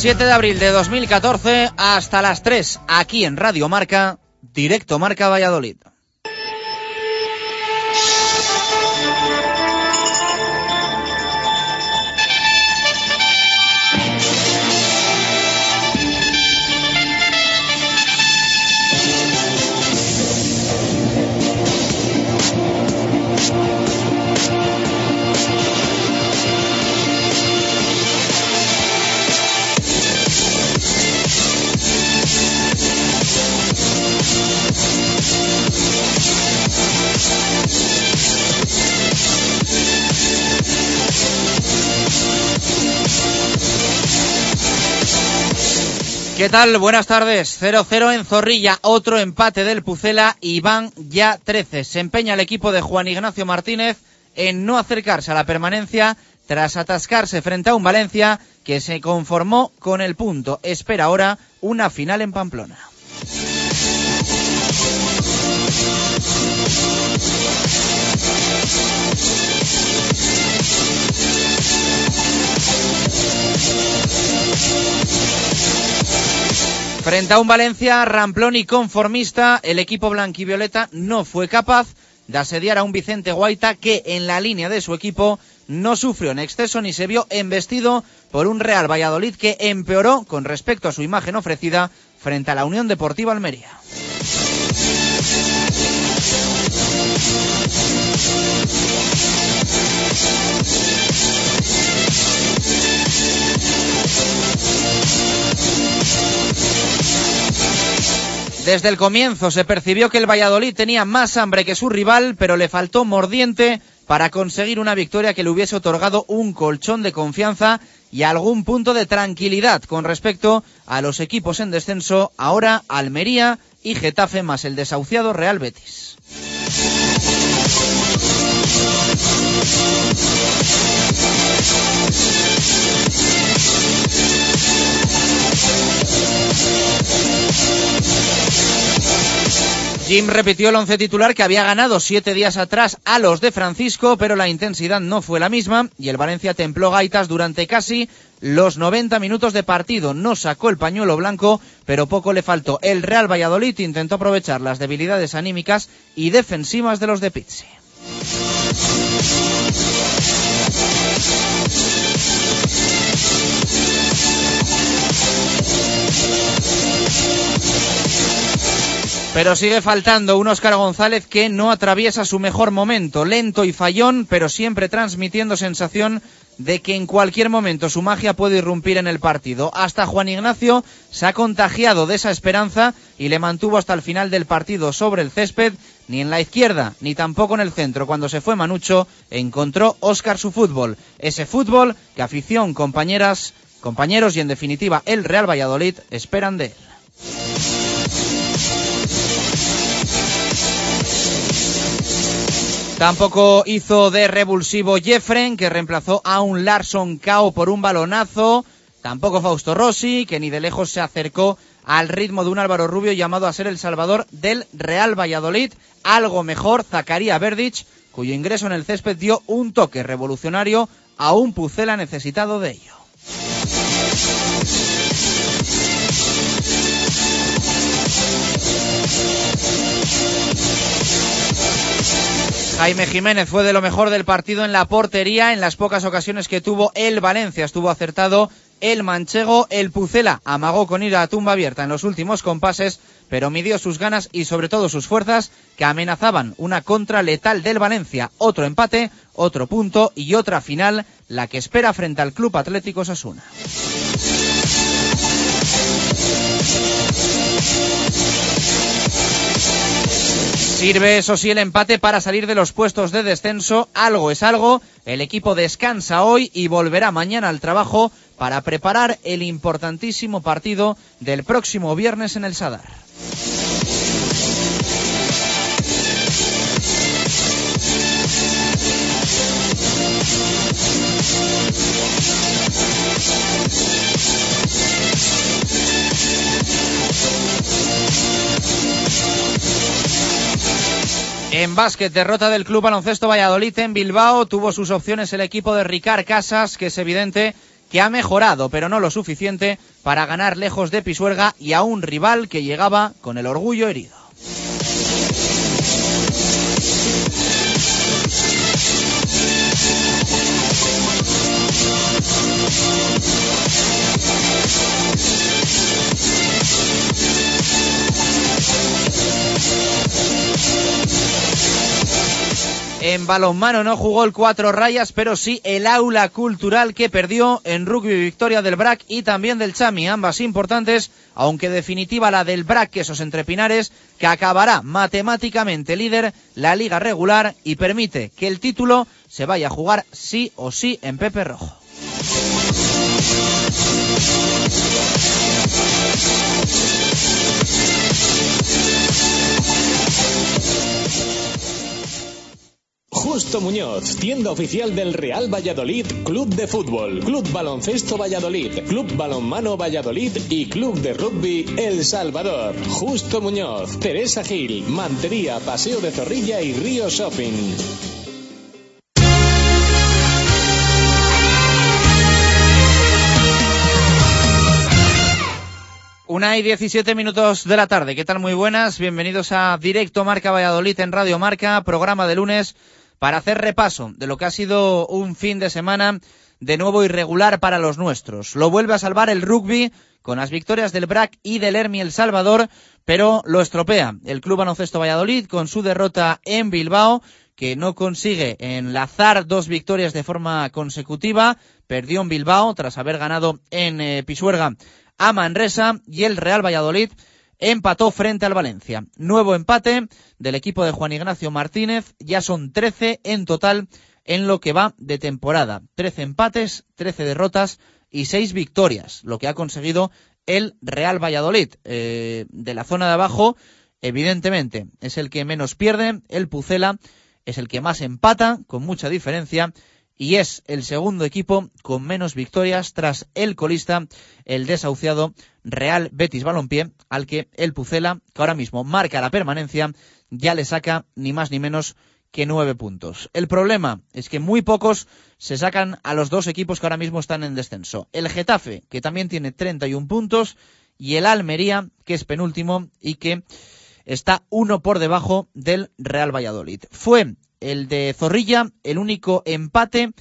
7 de abril de 2014 hasta las 3 aquí en Radio Marca, directo Marca Valladolid. ¿Qué tal? Buenas tardes. 0-0 en Zorrilla, otro empate del Pucela y van ya 13. Se empeña el equipo de Juan Ignacio Martínez en no acercarse a la permanencia tras atascarse frente a un Valencia que se conformó con el punto. Espera ahora una final en Pamplona. Frente a un Valencia ramplón y conformista, el equipo blanquivioleta no fue capaz de asediar a un Vicente Guaita que en la línea de su equipo no sufrió en exceso ni se vio embestido por un Real Valladolid que empeoró con respecto a su imagen ofrecida frente a la Unión Deportiva Almería. Desde el comienzo se percibió que el Valladolid tenía más hambre que su rival, pero le faltó mordiente para conseguir una victoria que le hubiese otorgado un colchón de confianza y algún punto de tranquilidad con respecto a los equipos en descenso, ahora Almería y Getafe más el desahuciado Real Betis. Jim repitió el once titular que había ganado siete días atrás a los de Francisco, pero la intensidad no fue la misma y el Valencia templó gaitas durante casi los 90 minutos de partido. No sacó el pañuelo blanco, pero poco le faltó. El Real Valladolid intentó aprovechar las debilidades anímicas y defensivas de los de Pizzi. Pero sigue faltando un Óscar González que no atraviesa su mejor momento, lento y fallón, pero siempre transmitiendo sensación de que en cualquier momento su magia puede irrumpir en el partido. Hasta Juan Ignacio se ha contagiado de esa esperanza y le mantuvo hasta el final del partido sobre el césped, ni en la izquierda, ni tampoco en el centro. Cuando se fue Manucho, encontró Óscar su fútbol. Ese fútbol que afición, compañeras, compañeros y en definitiva el Real Valladolid esperan de él. Tampoco hizo de revulsivo Jeffren, que reemplazó a un Larson Cao por un balonazo. Tampoco Fausto Rossi, que ni de lejos se acercó al ritmo de un Álvaro Rubio llamado a ser el salvador del Real Valladolid. Algo mejor, Zacaría Verdich, cuyo ingreso en el césped dio un toque revolucionario a un Pucela necesitado de ello. Jaime Jiménez fue de lo mejor del partido en la portería. En las pocas ocasiones que tuvo el Valencia estuvo acertado. El manchego, el Pucela, amagó con ir a tumba abierta en los últimos compases, pero midió sus ganas y sobre todo sus fuerzas que amenazaban una contra letal del Valencia. Otro empate, otro punto y otra final, la que espera frente al Club Atlético Sasuna. Sirve eso sí el empate para salir de los puestos de descenso. Algo es algo. El equipo descansa hoy y volverá mañana al trabajo para preparar el importantísimo partido del próximo viernes en el Sadar. En básquet, derrota del Club Baloncesto Valladolid en Bilbao. Tuvo sus opciones el equipo de Ricard Casas, que es evidente que ha mejorado, pero no lo suficiente para ganar lejos de Pisuerga y a un rival que llegaba con el orgullo herido. En balonmano no jugó el cuatro rayas, pero sí el aula cultural que perdió en rugby victoria del BRAC y también del Chami, ambas importantes, aunque definitiva la del BRAC, esos entrepinares, que acabará matemáticamente líder la liga regular y permite que el título se vaya a jugar sí o sí en Pepe Rojo. Justo Muñoz, tienda oficial del Real Valladolid, Club de Fútbol, Club Baloncesto Valladolid, Club Balonmano Valladolid y Club de Rugby El Salvador. Justo Muñoz, Teresa Gil, Mantería, Paseo de Zorrilla y Río Shopping. Una y diecisiete minutos de la tarde. ¿Qué tal? Muy buenas. Bienvenidos a Directo Marca Valladolid en Radio Marca, programa de lunes para hacer repaso de lo que ha sido un fin de semana de nuevo irregular para los nuestros. Lo vuelve a salvar el rugby con las victorias del BRAC y del Hermi El Salvador, pero lo estropea el Club Baloncesto Valladolid con su derrota en Bilbao, que no consigue enlazar dos victorias de forma consecutiva. Perdió en Bilbao tras haber ganado en eh, Pisuerga a Manresa y el Real Valladolid empató frente al Valencia. Nuevo empate del equipo de Juan Ignacio Martínez. Ya son 13 en total en lo que va de temporada. 13 empates, 13 derrotas y 6 victorias, lo que ha conseguido el Real Valladolid. Eh, de la zona de abajo, evidentemente, es el que menos pierde. El Pucela es el que más empata, con mucha diferencia y es el segundo equipo con menos victorias tras el colista, el desahuciado Real Betis Balompié, al que el Pucela, que ahora mismo marca la permanencia, ya le saca ni más ni menos que nueve puntos. El problema es que muy pocos se sacan a los dos equipos que ahora mismo están en descenso. El Getafe, que también tiene 31 puntos, y el Almería, que es penúltimo y que está uno por debajo del Real Valladolid. Fue el de Zorrilla, el único empate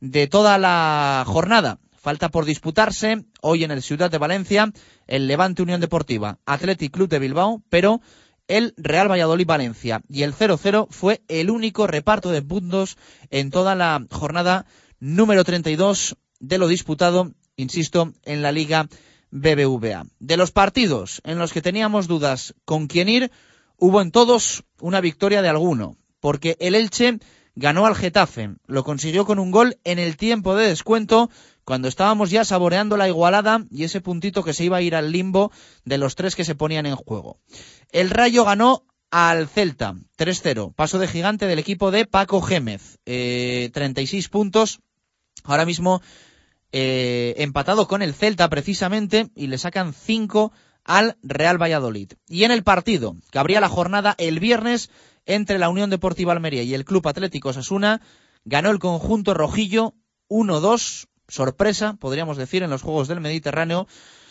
de toda la jornada. Falta por disputarse hoy en el Ciudad de Valencia el Levante Unión Deportiva, Athletic Club de Bilbao, pero el Real Valladolid-Valencia. Y el 0-0 fue el único reparto de puntos en toda la jornada número 32 de lo disputado, insisto, en la Liga BBVA. De los partidos en los que teníamos dudas con quién ir, hubo en todos una victoria de alguno, porque el Elche ganó al Getafe, lo consiguió con un gol en el tiempo de descuento, cuando estábamos ya saboreando la igualada y ese puntito que se iba a ir al limbo de los tres que se ponían en juego. El Rayo ganó al Celta, 3-0, paso de gigante del equipo de Paco Gémez, eh, 36 puntos, ahora mismo eh, empatado con el Celta precisamente y le sacan 5 al Real Valladolid. Y en el partido que abría la jornada el viernes entre la Unión Deportiva Almería y el Club Atlético Sasuna, ganó el conjunto rojillo 1-2, sorpresa, podríamos decir, en los Juegos del Mediterráneo.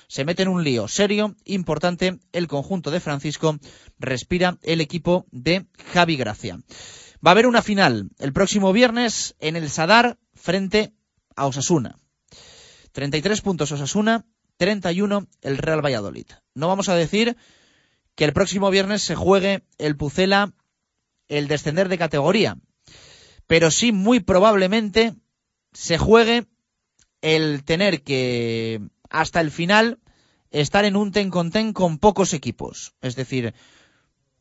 Se mete en un lío serio, importante, el conjunto de Francisco respira el equipo de Javi Gracia. Va a haber una final el próximo viernes en el Sadar frente a Osasuna. 33 puntos Osasuna, 31 el Real Valladolid. No vamos a decir que el próximo viernes se juegue el Pucela el descender de categoría, pero sí muy probablemente se juegue el tener que hasta el final estar en un ten con ten con pocos equipos, es decir,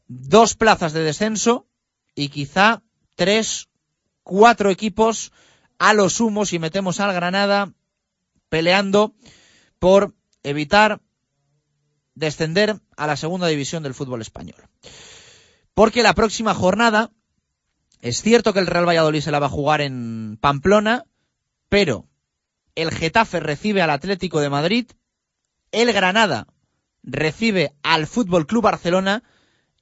dos plazas de descenso y quizá tres, cuatro equipos a lo sumo si metemos al Granada peleando por evitar descender a la segunda división del fútbol español. Porque la próxima jornada, es cierto que el Real Valladolid se la va a jugar en Pamplona, pero el Getafe recibe al Atlético de Madrid, el Granada recibe al Fútbol Club Barcelona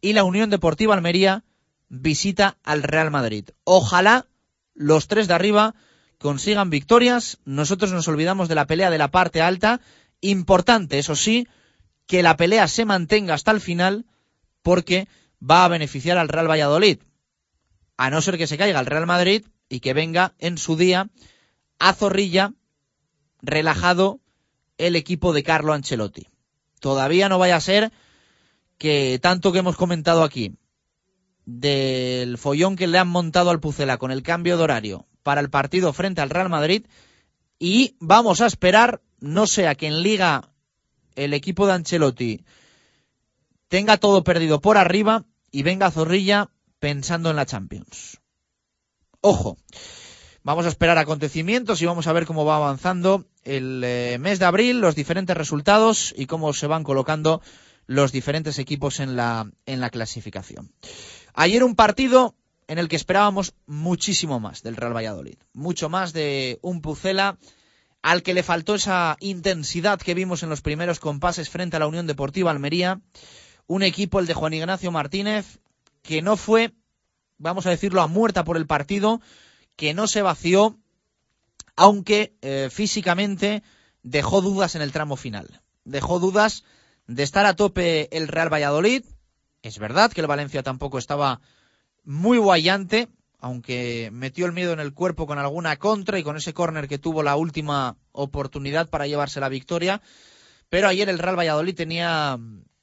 y la Unión Deportiva Almería visita al Real Madrid. Ojalá los tres de arriba consigan victorias. Nosotros nos olvidamos de la pelea de la parte alta. Importante, eso sí, que la pelea se mantenga hasta el final porque va a beneficiar al Real Valladolid. A no ser que se caiga el Real Madrid y que venga en su día a Zorrilla relajado el equipo de Carlo Ancelotti. Todavía no vaya a ser que tanto que hemos comentado aquí del follón que le han montado al Pucela con el cambio de horario para el partido frente al Real Madrid y vamos a esperar no sea que en liga el equipo de Ancelotti tenga todo perdido por arriba y venga Zorrilla pensando en la Champions. Ojo, vamos a esperar acontecimientos y vamos a ver cómo va avanzando el eh, mes de abril, los diferentes resultados y cómo se van colocando los diferentes equipos en la, en la clasificación. Ayer un partido en el que esperábamos muchísimo más del Real Valladolid, mucho más de un Pucela al que le faltó esa intensidad que vimos en los primeros compases frente a la Unión Deportiva Almería, un equipo, el de Juan Ignacio Martínez, que no fue, vamos a decirlo, a muerta por el partido, que no se vació, aunque eh, físicamente dejó dudas en el tramo final. Dejó dudas de estar a tope el Real Valladolid. Es verdad que el Valencia tampoco estaba muy guayante, aunque metió el miedo en el cuerpo con alguna contra y con ese córner que tuvo la última oportunidad para llevarse la victoria. Pero ayer el Real Valladolid tenía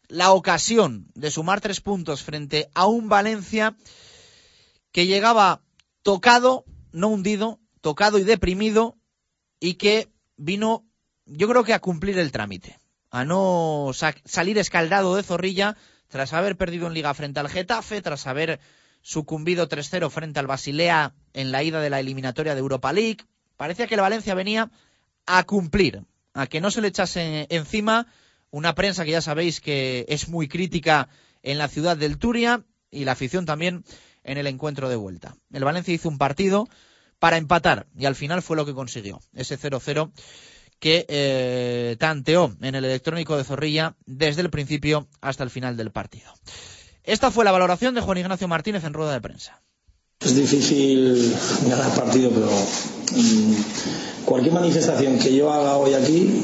la ocasión de sumar tres puntos frente a un Valencia que llegaba tocado, no hundido, tocado y deprimido y que vino, yo creo que a cumplir el trámite, a no salir escaldado de zorrilla tras haber perdido en liga frente al Getafe, tras haber sucumbido 3-0 frente al Basilea en la ida de la eliminatoria de Europa League. Parecía que el Valencia venía a cumplir, a que no se le echase encima una prensa que ya sabéis que es muy crítica en la ciudad del Turia y la afición también en el encuentro de vuelta. El Valencia hizo un partido para empatar y al final fue lo que consiguió, ese 0-0 que eh, tanteó en el electrónico de Zorrilla desde el principio hasta el final del partido. Esta fue la valoración de Juan Ignacio Martínez en rueda de prensa. Es difícil ganar partido, pero mm, cualquier manifestación que yo haga hoy aquí,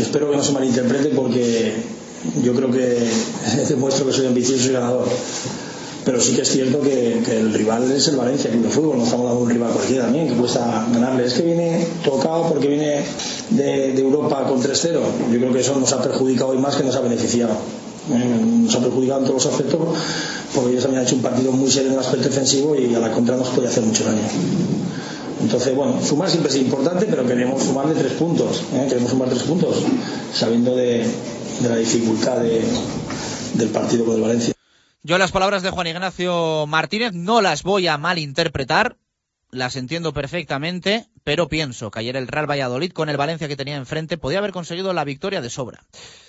espero que no se malinterprete porque yo creo que demuestro que soy ambicioso y ganador. Pero sí que es cierto que, el rival es el Valencia Club de Fútbol, no estamos dando un rival cualquiera también, que cuesta ganarle. Es que viene tocado porque viene de, Europa con 3-0. Yo creo que eso nos ha perjudicado hoy más que nos ha beneficiado Eh, nos ha perjudicado en todos los aspectos porque ellos también han hecho un partido muy serio en el aspecto defensivo y a la contra nos puede hacer mucho daño. Entonces, bueno, sumar siempre es importante, pero queremos sumar de tres puntos. ¿eh? Queremos sumar tres puntos, sabiendo de, la dificultad de, del partido con el Valencia. Yo las palabras de Juan Ignacio Martínez no las voy a malinterpretar, las entiendo perfectamente, pero pienso que ayer el Real Valladolid con el Valencia que tenía enfrente podía haber conseguido la victoria de sobra.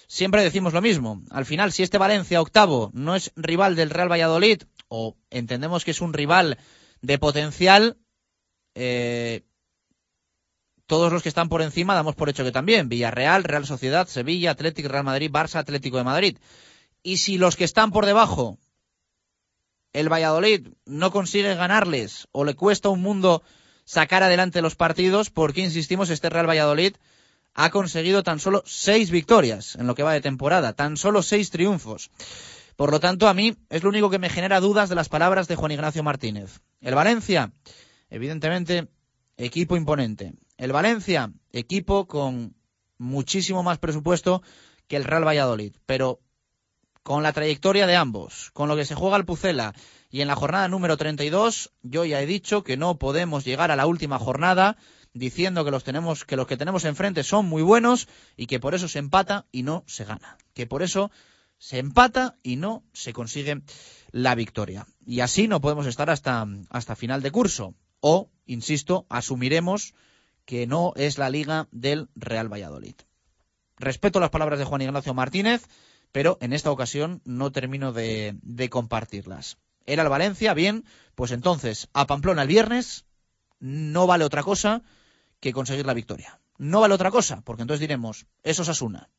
Siempre decimos lo mismo, al final si este Valencia octavo no es rival del Real Valladolid, o entendemos que es un rival de potencial, eh, todos los que están por encima damos por hecho que también. Villarreal, Real Sociedad, Sevilla, Atlético, Real Madrid, Barça, Atlético de Madrid. Y si los que están por debajo, el Valladolid, no consigue ganarles o le cuesta un mundo sacar adelante los partidos, porque insistimos, este Real Valladolid ha conseguido tan solo seis victorias en lo que va de temporada, tan solo seis triunfos. Por lo tanto, a mí es lo único que me genera dudas de las palabras de Juan Ignacio Martínez. El Valencia, evidentemente, equipo imponente. El Valencia, equipo con muchísimo más presupuesto que el Real Valladolid. Pero con la trayectoria de ambos, con lo que se juega el Pucela y en la jornada número 32, yo ya he dicho que no podemos llegar a la última jornada diciendo que los tenemos que los que tenemos enfrente son muy buenos y que por eso se empata y no se gana, que por eso se empata y no se consigue la victoria. Y así no podemos estar hasta hasta final de curso o, insisto, asumiremos que no es la liga del Real Valladolid. Respeto las palabras de Juan Ignacio Martínez, pero en esta ocasión no termino de, de compartirlas. Era el Valencia, bien, pues entonces a Pamplona el viernes no vale otra cosa que conseguir la victoria. No vale otra cosa, porque entonces diremos, eso es Asuna.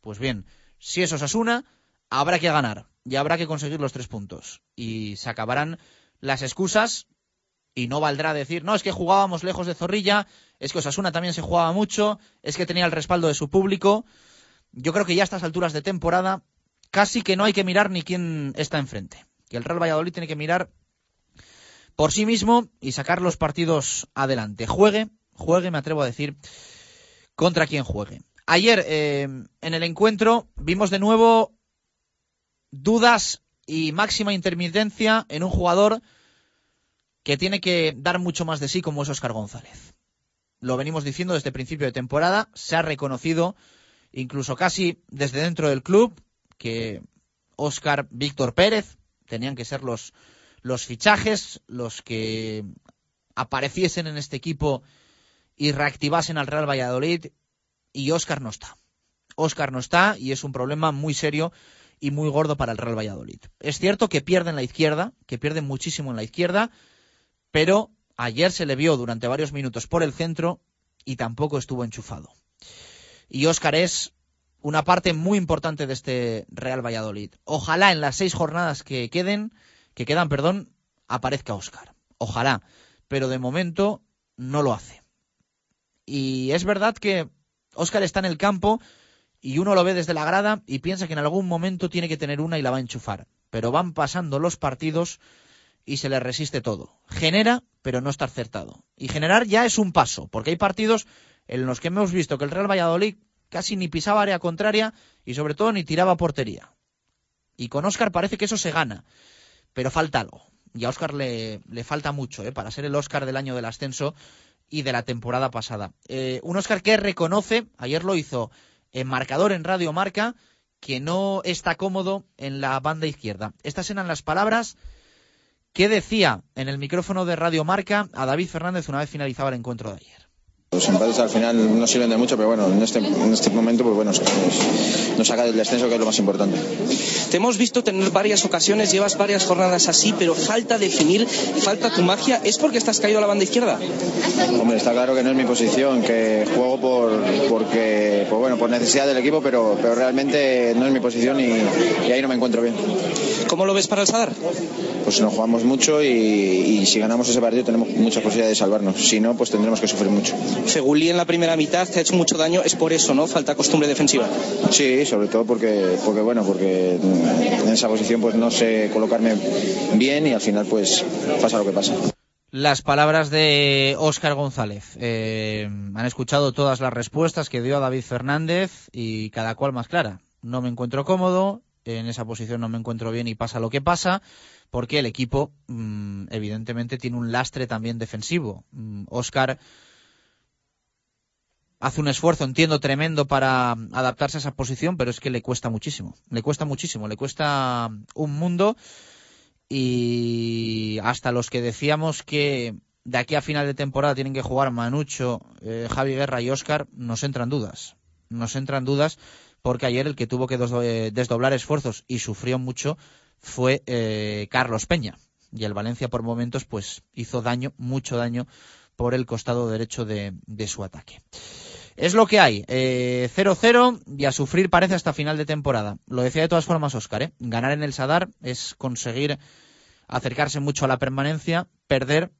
Pues bien, si eso es Asuna, habrá que ganar y habrá que conseguir los tres puntos. Y se acabarán las excusas y no valdrá decir, no, es que jugábamos lejos de Zorrilla, es que Osasuna también se jugaba mucho, es que tenía el respaldo de su público. Yo creo que ya a estas alturas de temporada casi que no hay que mirar ni quién está enfrente. Que el Real Valladolid tiene que mirar por sí mismo y sacar los partidos adelante. Juegue, juegue, me atrevo a decir, contra quien juegue. Ayer eh, en el encuentro vimos de nuevo dudas y máxima intermitencia en un jugador que tiene que dar mucho más de sí como es Oscar González. Lo venimos diciendo desde el principio de temporada, se ha reconocido incluso casi desde dentro del club que Oscar Víctor Pérez tenían que ser los, los fichajes, los que apareciesen en este equipo y reactivasen al Real Valladolid y Oscar no está. Oscar no está y es un problema muy serio y muy gordo para el Real Valladolid. Es cierto que pierden la izquierda, que pierden muchísimo en la izquierda, pero ayer se le vio durante varios minutos por el centro y tampoco estuvo enchufado. Y Óscar es una parte muy importante de este Real Valladolid. Ojalá en las seis jornadas que queden, que quedan, perdón, aparezca Óscar. Ojalá. Pero de momento no lo hace. Y es verdad que Óscar está en el campo y uno lo ve desde la grada y piensa que en algún momento tiene que tener una y la va a enchufar. Pero van pasando los partidos y se le resiste todo. Genera, pero no está acertado. Y generar ya es un paso, porque hay partidos en los que hemos visto que el Real Valladolid casi ni pisaba área contraria y sobre todo ni tiraba portería. Y con Óscar parece que eso se gana, pero falta algo. Y a Óscar le, falta mucho ¿eh? para ser el Óscar del año del ascenso y de la temporada pasada. Eh, un Óscar que reconoce, ayer lo hizo en marcador en Radio Marca, que no está cómodo en la banda izquierda. Estas eran las palabras ¿Qué decía en el micrófono de Radio Marca a David Fernández una vez finalizaba el encuentro de ayer? Los empates al final no sirven de mucho, pero bueno, en este, en este momento pues bueno, nos saca del descenso que es lo más importante. Te hemos visto tener varias ocasiones, llevas varias jornadas así, pero falta definir, falta tu magia. ¿Es porque estás caído a la banda izquierda? Hombre, está claro que no es mi posición, que juego por, porque, pues bueno, por necesidad del equipo, pero, pero realmente no es mi posición y, y ahí no me encuentro bien. ¿Cómo lo ves para el Sadar? Pues nos jugamos mucho y, y si ganamos ese partido tenemos muchas posibilidades de salvarnos. Si no, pues tendremos que sufrir mucho. Fegulí en la primera mitad te ha hecho mucho daño, es por eso, ¿no? Falta costumbre defensiva. Sí, sobre todo porque, porque bueno, porque en esa posición pues no sé colocarme bien y al final pues pasa lo que pasa. Las palabras de Óscar González. Eh, han escuchado todas las respuestas que dio a David Fernández y cada cual más clara. no me encuentro cómodo, en esa posición no me encuentro bien y pasa lo que pasa, porque el equipo mm, evidentemente tiene un lastre también defensivo. Mm, hace un esfuerzo, entiendo, tremendo para adaptarse a esa posición, pero es que le cuesta muchísimo, le cuesta muchísimo, le cuesta un mundo y hasta los que decíamos que de aquí a final de temporada tienen que jugar Manucho, eh, Javi Guerra y Oscar, nos entran dudas. Nos entran dudas porque ayer el que tuvo que desdoblar esfuerzos y sufrió mucho fue eh, Carlos Peña. Y el Valencia por momentos pues hizo daño, mucho daño por el costado derecho de, su ataque. Es lo que hay. 0-0 y a sufrir parece hasta final de temporada. Lo decía de todas formas Oscar, ganar en el Sadar es conseguir acercarse mucho a la permanencia, perder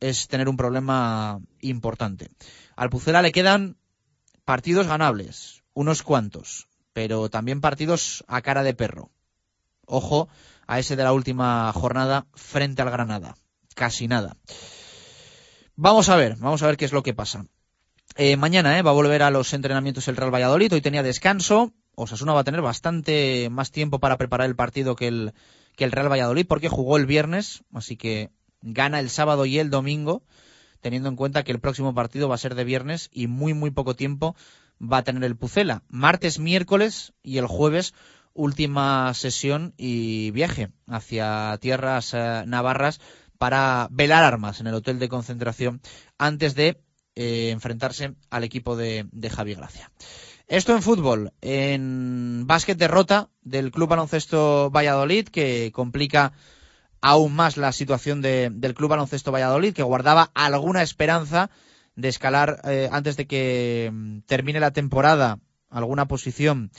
es tener un problema importante. Al Pucela le quedan partidos ganables, unos cuantos, pero también partidos a cara de perro. Ojo a ese de la última jornada frente al Granada. Casi nada. Vamos a ver, vamos a ver qué es lo que pasa. Eh, mañana eh, va a volver a los entrenamientos el Real Valladolid. Hoy tenía descanso. Osasuna va a tener bastante más tiempo para preparar el partido que el, que el Real Valladolid porque jugó el viernes. Así que gana el sábado y el domingo, teniendo en cuenta que el próximo partido va a ser de viernes y muy, muy poco tiempo va a tener el Pucela. Martes, miércoles y el jueves última sesión y viaje hacia tierras eh, navarras para velar armas en el hotel de concentración antes de eh, enfrentarse al equipo de, de Javi Gracia. Esto en fútbol. En básquet derrota del Club Baloncesto Valladolid que complica aún más la situación del Club Baloncesto Valladolid, que guardaba alguna esperanza de escalar eh, antes de que mm, termine la temporada alguna posición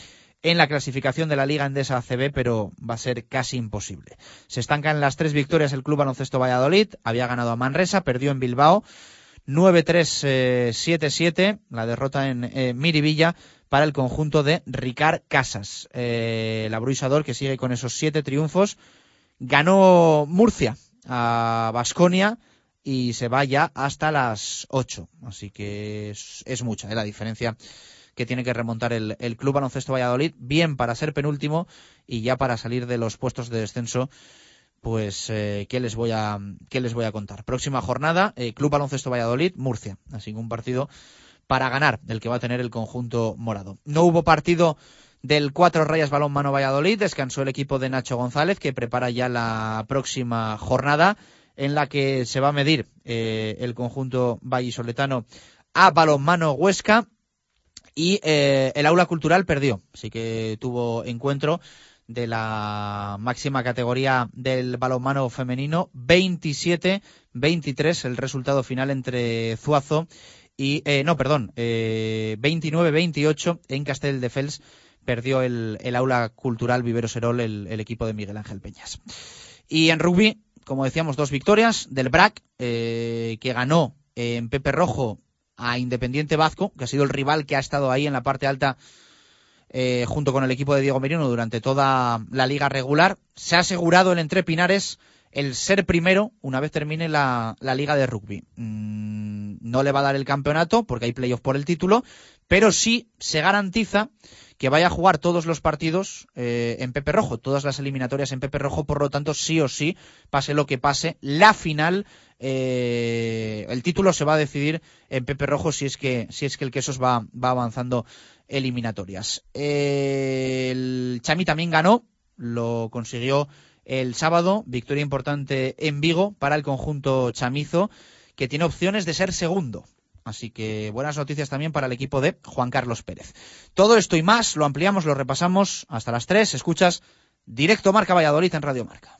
en la clasificación de la Liga Endesa ACB, pero va a ser casi imposible. Se estanca en las tres victorias el Club Baloncesto Valladolid, había ganado a Manresa, perdió en Bilbao, 9-3-7-7, eh, la derrota en eh, Miribilla para el conjunto de Ricard Casas, el abruisador que sigue con esos siete triunfos, Ganó Murcia a Basconia y se va ya hasta las 8. Así que es, mucha ¿eh? la diferencia que tiene que remontar el, Club Baloncesto Valladolid, bien para ser penúltimo y ya para salir de los puestos de descenso. Pues, eh, ¿qué, les voy a, ¿qué les voy a contar? Próxima jornada, eh, Club Baloncesto Valladolid, Murcia. Así que un partido para ganar, el que va a tener el conjunto morado. No hubo partido del Cuatro Rayas Balón Mano Valladolid. Descansó el equipo de Nacho González, que prepara ya la próxima jornada en la que se va a medir eh, el conjunto vallisoletano a balonmano Huesca y eh, el aula cultural perdió, así que tuvo encuentro de la máxima categoría del balonmano femenino 27-23 el resultado final entre Zuazo y eh, no perdón 29-28 en Castel de Fels perdió el, aula cultural Vivero Serol el, equipo de Miguel Ángel Peñas. Y en rugby, como decíamos, dos victorias del BRAC, eh, que ganó en Pepe Rojo a Independiente Vasco, que ha sido el rival que ha estado ahí en la parte alta eh, junto con el equipo de Diego Merino durante toda la liga regular. Se ha asegurado el Entre Pinares el ser primero una vez termine la, liga de rugby. Mm, no le va a dar el campeonato porque hay playoff por el título, pero sí se garantiza que vaya a jugar todos los partidos eh, en Pepe Rojo, todas las eliminatorias en Pepe Rojo, por lo tanto, sí o sí, pase lo que pase, la final, eh, el título se va a decidir en Pepe Rojo si es que, si es que el Quesos va, va avanzando eliminatorias. el Chami también ganó, lo consiguió el sábado, victoria importante en Vigo para el conjunto chamizo, que tiene opciones de ser segundo. Así que buenas noticias también para el equipo de Juan Carlos Pérez. Todo esto y más lo ampliamos, lo repasamos hasta las 3. Escuchas directo Marca Valladolid en Radio Marca.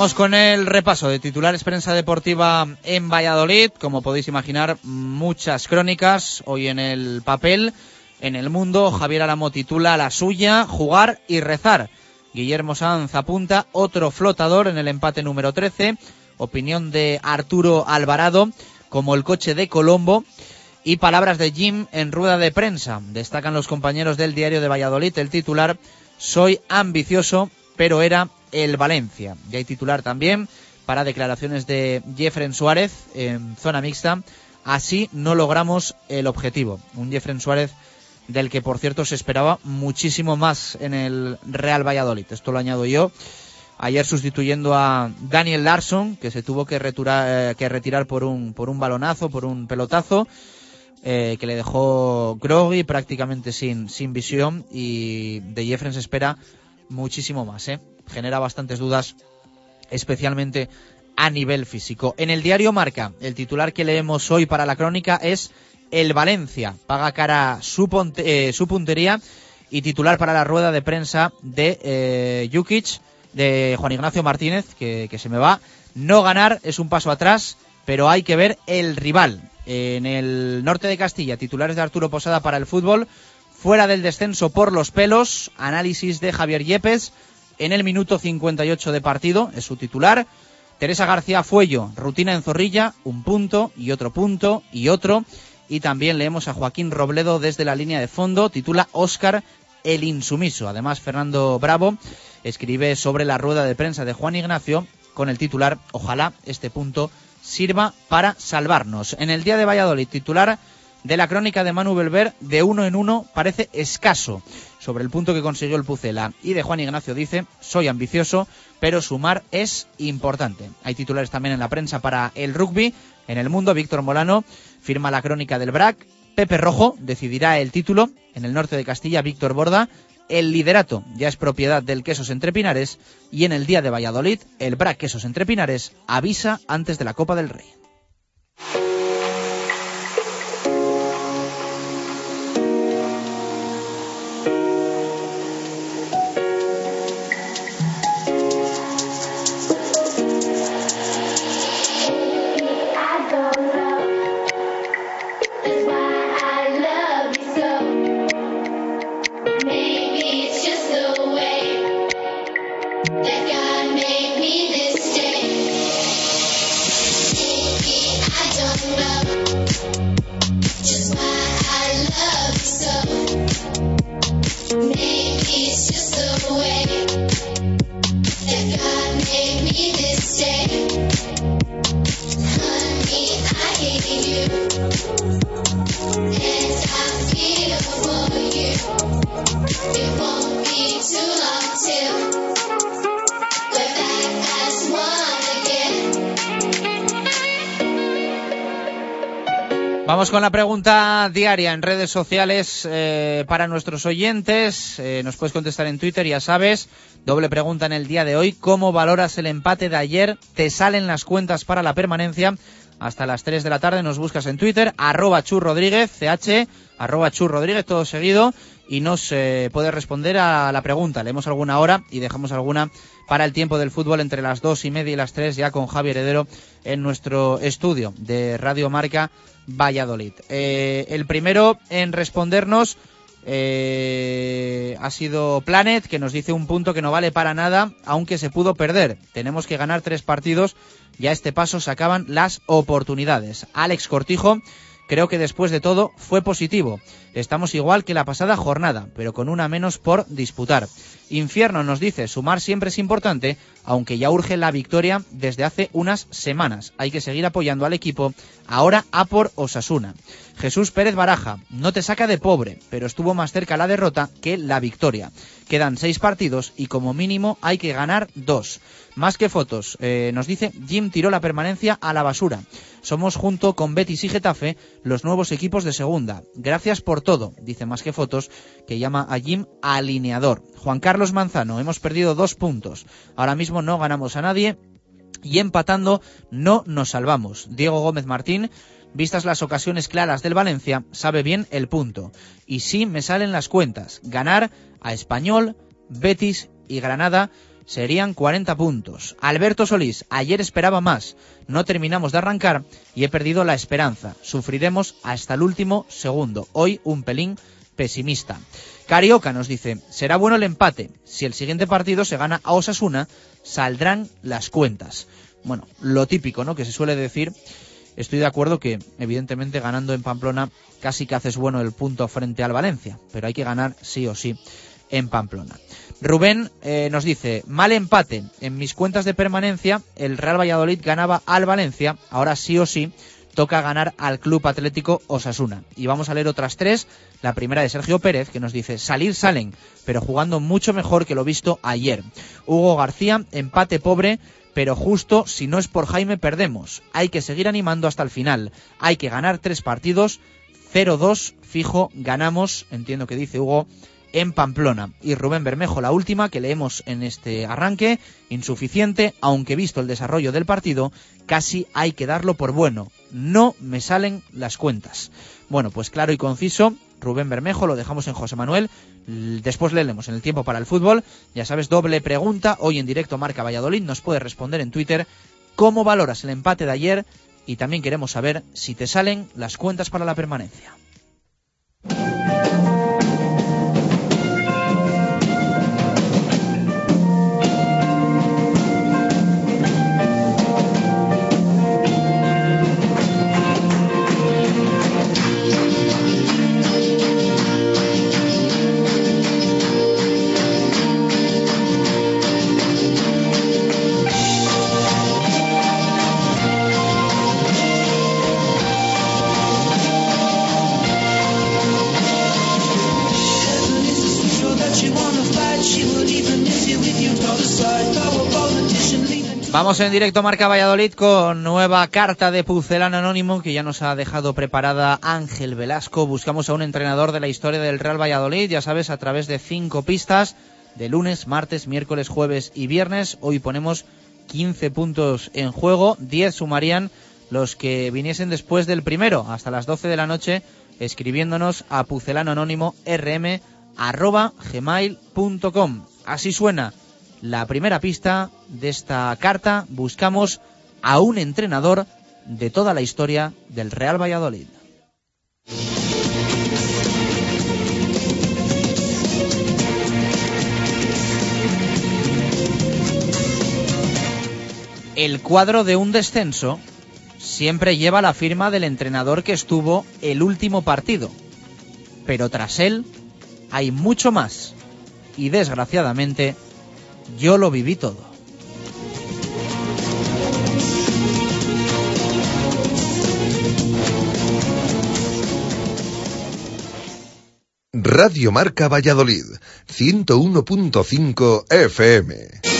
Vamos con el repaso de titulares prensa deportiva en Valladolid. Como podéis imaginar, muchas crónicas hoy en el papel. En el mundo, Javier Alamo titula la suya, jugar y rezar. Guillermo Sanz apunta otro flotador en el empate número 13. Opinión de Arturo Alvarado como el coche de Colombo. Y palabras de Jim en rueda de prensa. Destacan los compañeros del diario de Valladolid el titular Soy ambicioso, pero era el Valencia. Y hay titular también para declaraciones de Jeffren Suárez en zona mixta. Así no logramos el objetivo. Un Jeffren Suárez del que por cierto se esperaba muchísimo más en el Real Valladolid. Esto lo añado yo. Ayer sustituyendo a Daniel Larson, que se tuvo que, retura- eh, que retirar por un, balonazo, por un pelotazo, eh, que le dejó groggy, prácticamente sin, sin visión, y de Jeffren se espera muchísimo más. ¿eh? Genera bastantes dudas, especialmente a nivel físico. En el diario Marca, el titular que leemos hoy para la crónica es el Valencia. Paga cara su, eh, su puntería y titular para la rueda de prensa de eh, Jukic, de Juan Ignacio Martínez, que, que se me va. No ganar es un paso atrás, pero hay que ver el rival. En el norte de Castilla, titulares de Arturo Posada para el fútbol, fuera del descenso por los pelos, análisis de Javier Yepes en el minuto 58 de partido, es su titular. Teresa García Fuello, rutina en Zorrilla, un punto y otro punto y otro. Y también leemos a Joaquín Robledo desde la línea de fondo, titula Óscar el insumiso. Además, Fernando Bravo escribe sobre la rueda de prensa de Juan Ignacio con el titular Ojalá este punto sirva para salvarnos. En el día de Valladolid, titular de la crónica de Manu Belver, de uno en uno parece escaso sobre el punto que consiguió el Pucela. Y de Juan Ignacio dice, soy ambicioso, pero sumar es importante. Hay titulares también en la prensa para el rugby. En el mundo, Víctor Molano firma la crónica del BRAC. Pepe Rojo decidirá el título. En el norte de Castilla, Víctor Borda. El liderato ya es propiedad del Quesos Entre Pinares. Y en el día de Valladolid, el BRAC Quesos Entre Pinares avisa antes de la Copa del Rey. Vamos con la pregunta diaria en redes sociales eh, para nuestros oyentes. Eh, nos puedes contestar en Twitter, ya sabes. Doble pregunta en el día de hoy. ¿Cómo valoras el empate de ayer? ¿Te salen las cuentas para la permanencia? Hasta las 3 de la tarde nos buscas en Twitter, arroba churrodríguez, ch, arroba churrodríguez, todo seguido, y nos eh, puedes responder a la pregunta. Leemos alguna hora y dejamos alguna para el tiempo del fútbol entre las dos y media y las tres ya con Javier Heredero en nuestro estudio de Radio Marca Valladolid. Eh, el primero en respondernos eh, ha sido Planet, que nos dice un punto que no vale para nada, aunque se pudo perder. Tenemos que ganar tres partidos y a este paso se acaban las oportunidades. Alex Cortijo, creo que después de todo fue positivo. Estamos igual que la pasada jornada, pero con una menos por disputar. Infierno nos dice, sumar siempre es importante, aunque ya urge la victoria desde hace unas semanas. Hay que seguir apoyando al equipo, ahora a por Osasuna. Jesús Pérez Baraja, no te saca de pobre, pero estuvo más cerca la derrota que la victoria. Quedan seis partidos y como mínimo hay que ganar dos. Más que fotos, eh, nos dice Jim tiró la permanencia a la basura. Somos junto con Betis y Getafe los nuevos equipos de segunda. Gracias por todo, dice más que fotos, que llama a Jim alineador. Juan Carlos Manzano, hemos perdido dos puntos. Ahora mismo no ganamos a nadie y empatando no nos salvamos. Diego Gómez Martín, vistas las ocasiones claras del Valencia, sabe bien el punto. Y sí me salen las cuentas. Ganar a Español, Betis y Granada serían 40 puntos. Alberto Solís, ayer esperaba más. No terminamos de arrancar y he perdido la esperanza. Sufriremos hasta el último segundo. Hoy un pelín pesimista. Carioca nos dice, será bueno el empate. Si el siguiente partido se gana a Osasuna, saldrán las cuentas. Bueno, lo típico, ¿no? Que se suele decir. Estoy de acuerdo que, evidentemente, ganando en Pamplona casi que haces bueno el punto frente al Valencia, pero hay que ganar sí o sí en Pamplona. Rubén eh, nos dice, mal empate. En mis cuentas de permanencia, el Real Valladolid ganaba al Valencia, ahora sí o sí toca ganar al Club Atlético Osasuna. Y vamos a leer otras tres. La primera de Sergio Pérez, que nos dice, salir salen, pero jugando mucho mejor que lo visto ayer. Hugo García, empate pobre, pero justo si no es por Jaime perdemos. Hay que seguir animando hasta el final. Hay que ganar tres partidos. 0-2, fijo, ganamos, entiendo que dice Hugo, en Pamplona. Y Rubén Bermejo, la última que leemos en este arranque, insuficiente, aunque visto el desarrollo del partido, casi hay que darlo por bueno. No me salen las cuentas. Bueno, pues claro y conciso, Rubén Bermejo, lo dejamos en José Manuel. Después leemos en el tiempo para el fútbol. Ya sabes, doble pregunta. Hoy en directo Marca Valladolid nos puede responder en Twitter cómo valoras el empate de ayer y también queremos saber si te salen las cuentas para la permanencia. Vamos en directo Marca Valladolid con nueva carta de Pucelano Anónimo que ya nos ha dejado preparada Ángel Velasco. Buscamos a un entrenador de la historia del Real Valladolid, ya sabes, a través de cinco pistas de lunes, martes, miércoles, jueves y viernes. Hoy ponemos 15 puntos en juego, 10 sumarían los que viniesen después del primero, hasta las 12 de la noche, escribiéndonos a pucelano anónimo rm arroba gmail.com. Así suena la primera pista de esta carta. Buscamos a un entrenador de toda la historia del Real Valladolid. El cuadro de un descenso siempre lleva la firma del entrenador que estuvo el último partido. Pero tras él hay mucho más. Y desgraciadamente yo lo viví todo. Radio Marca Valladolid, 101.5 FM.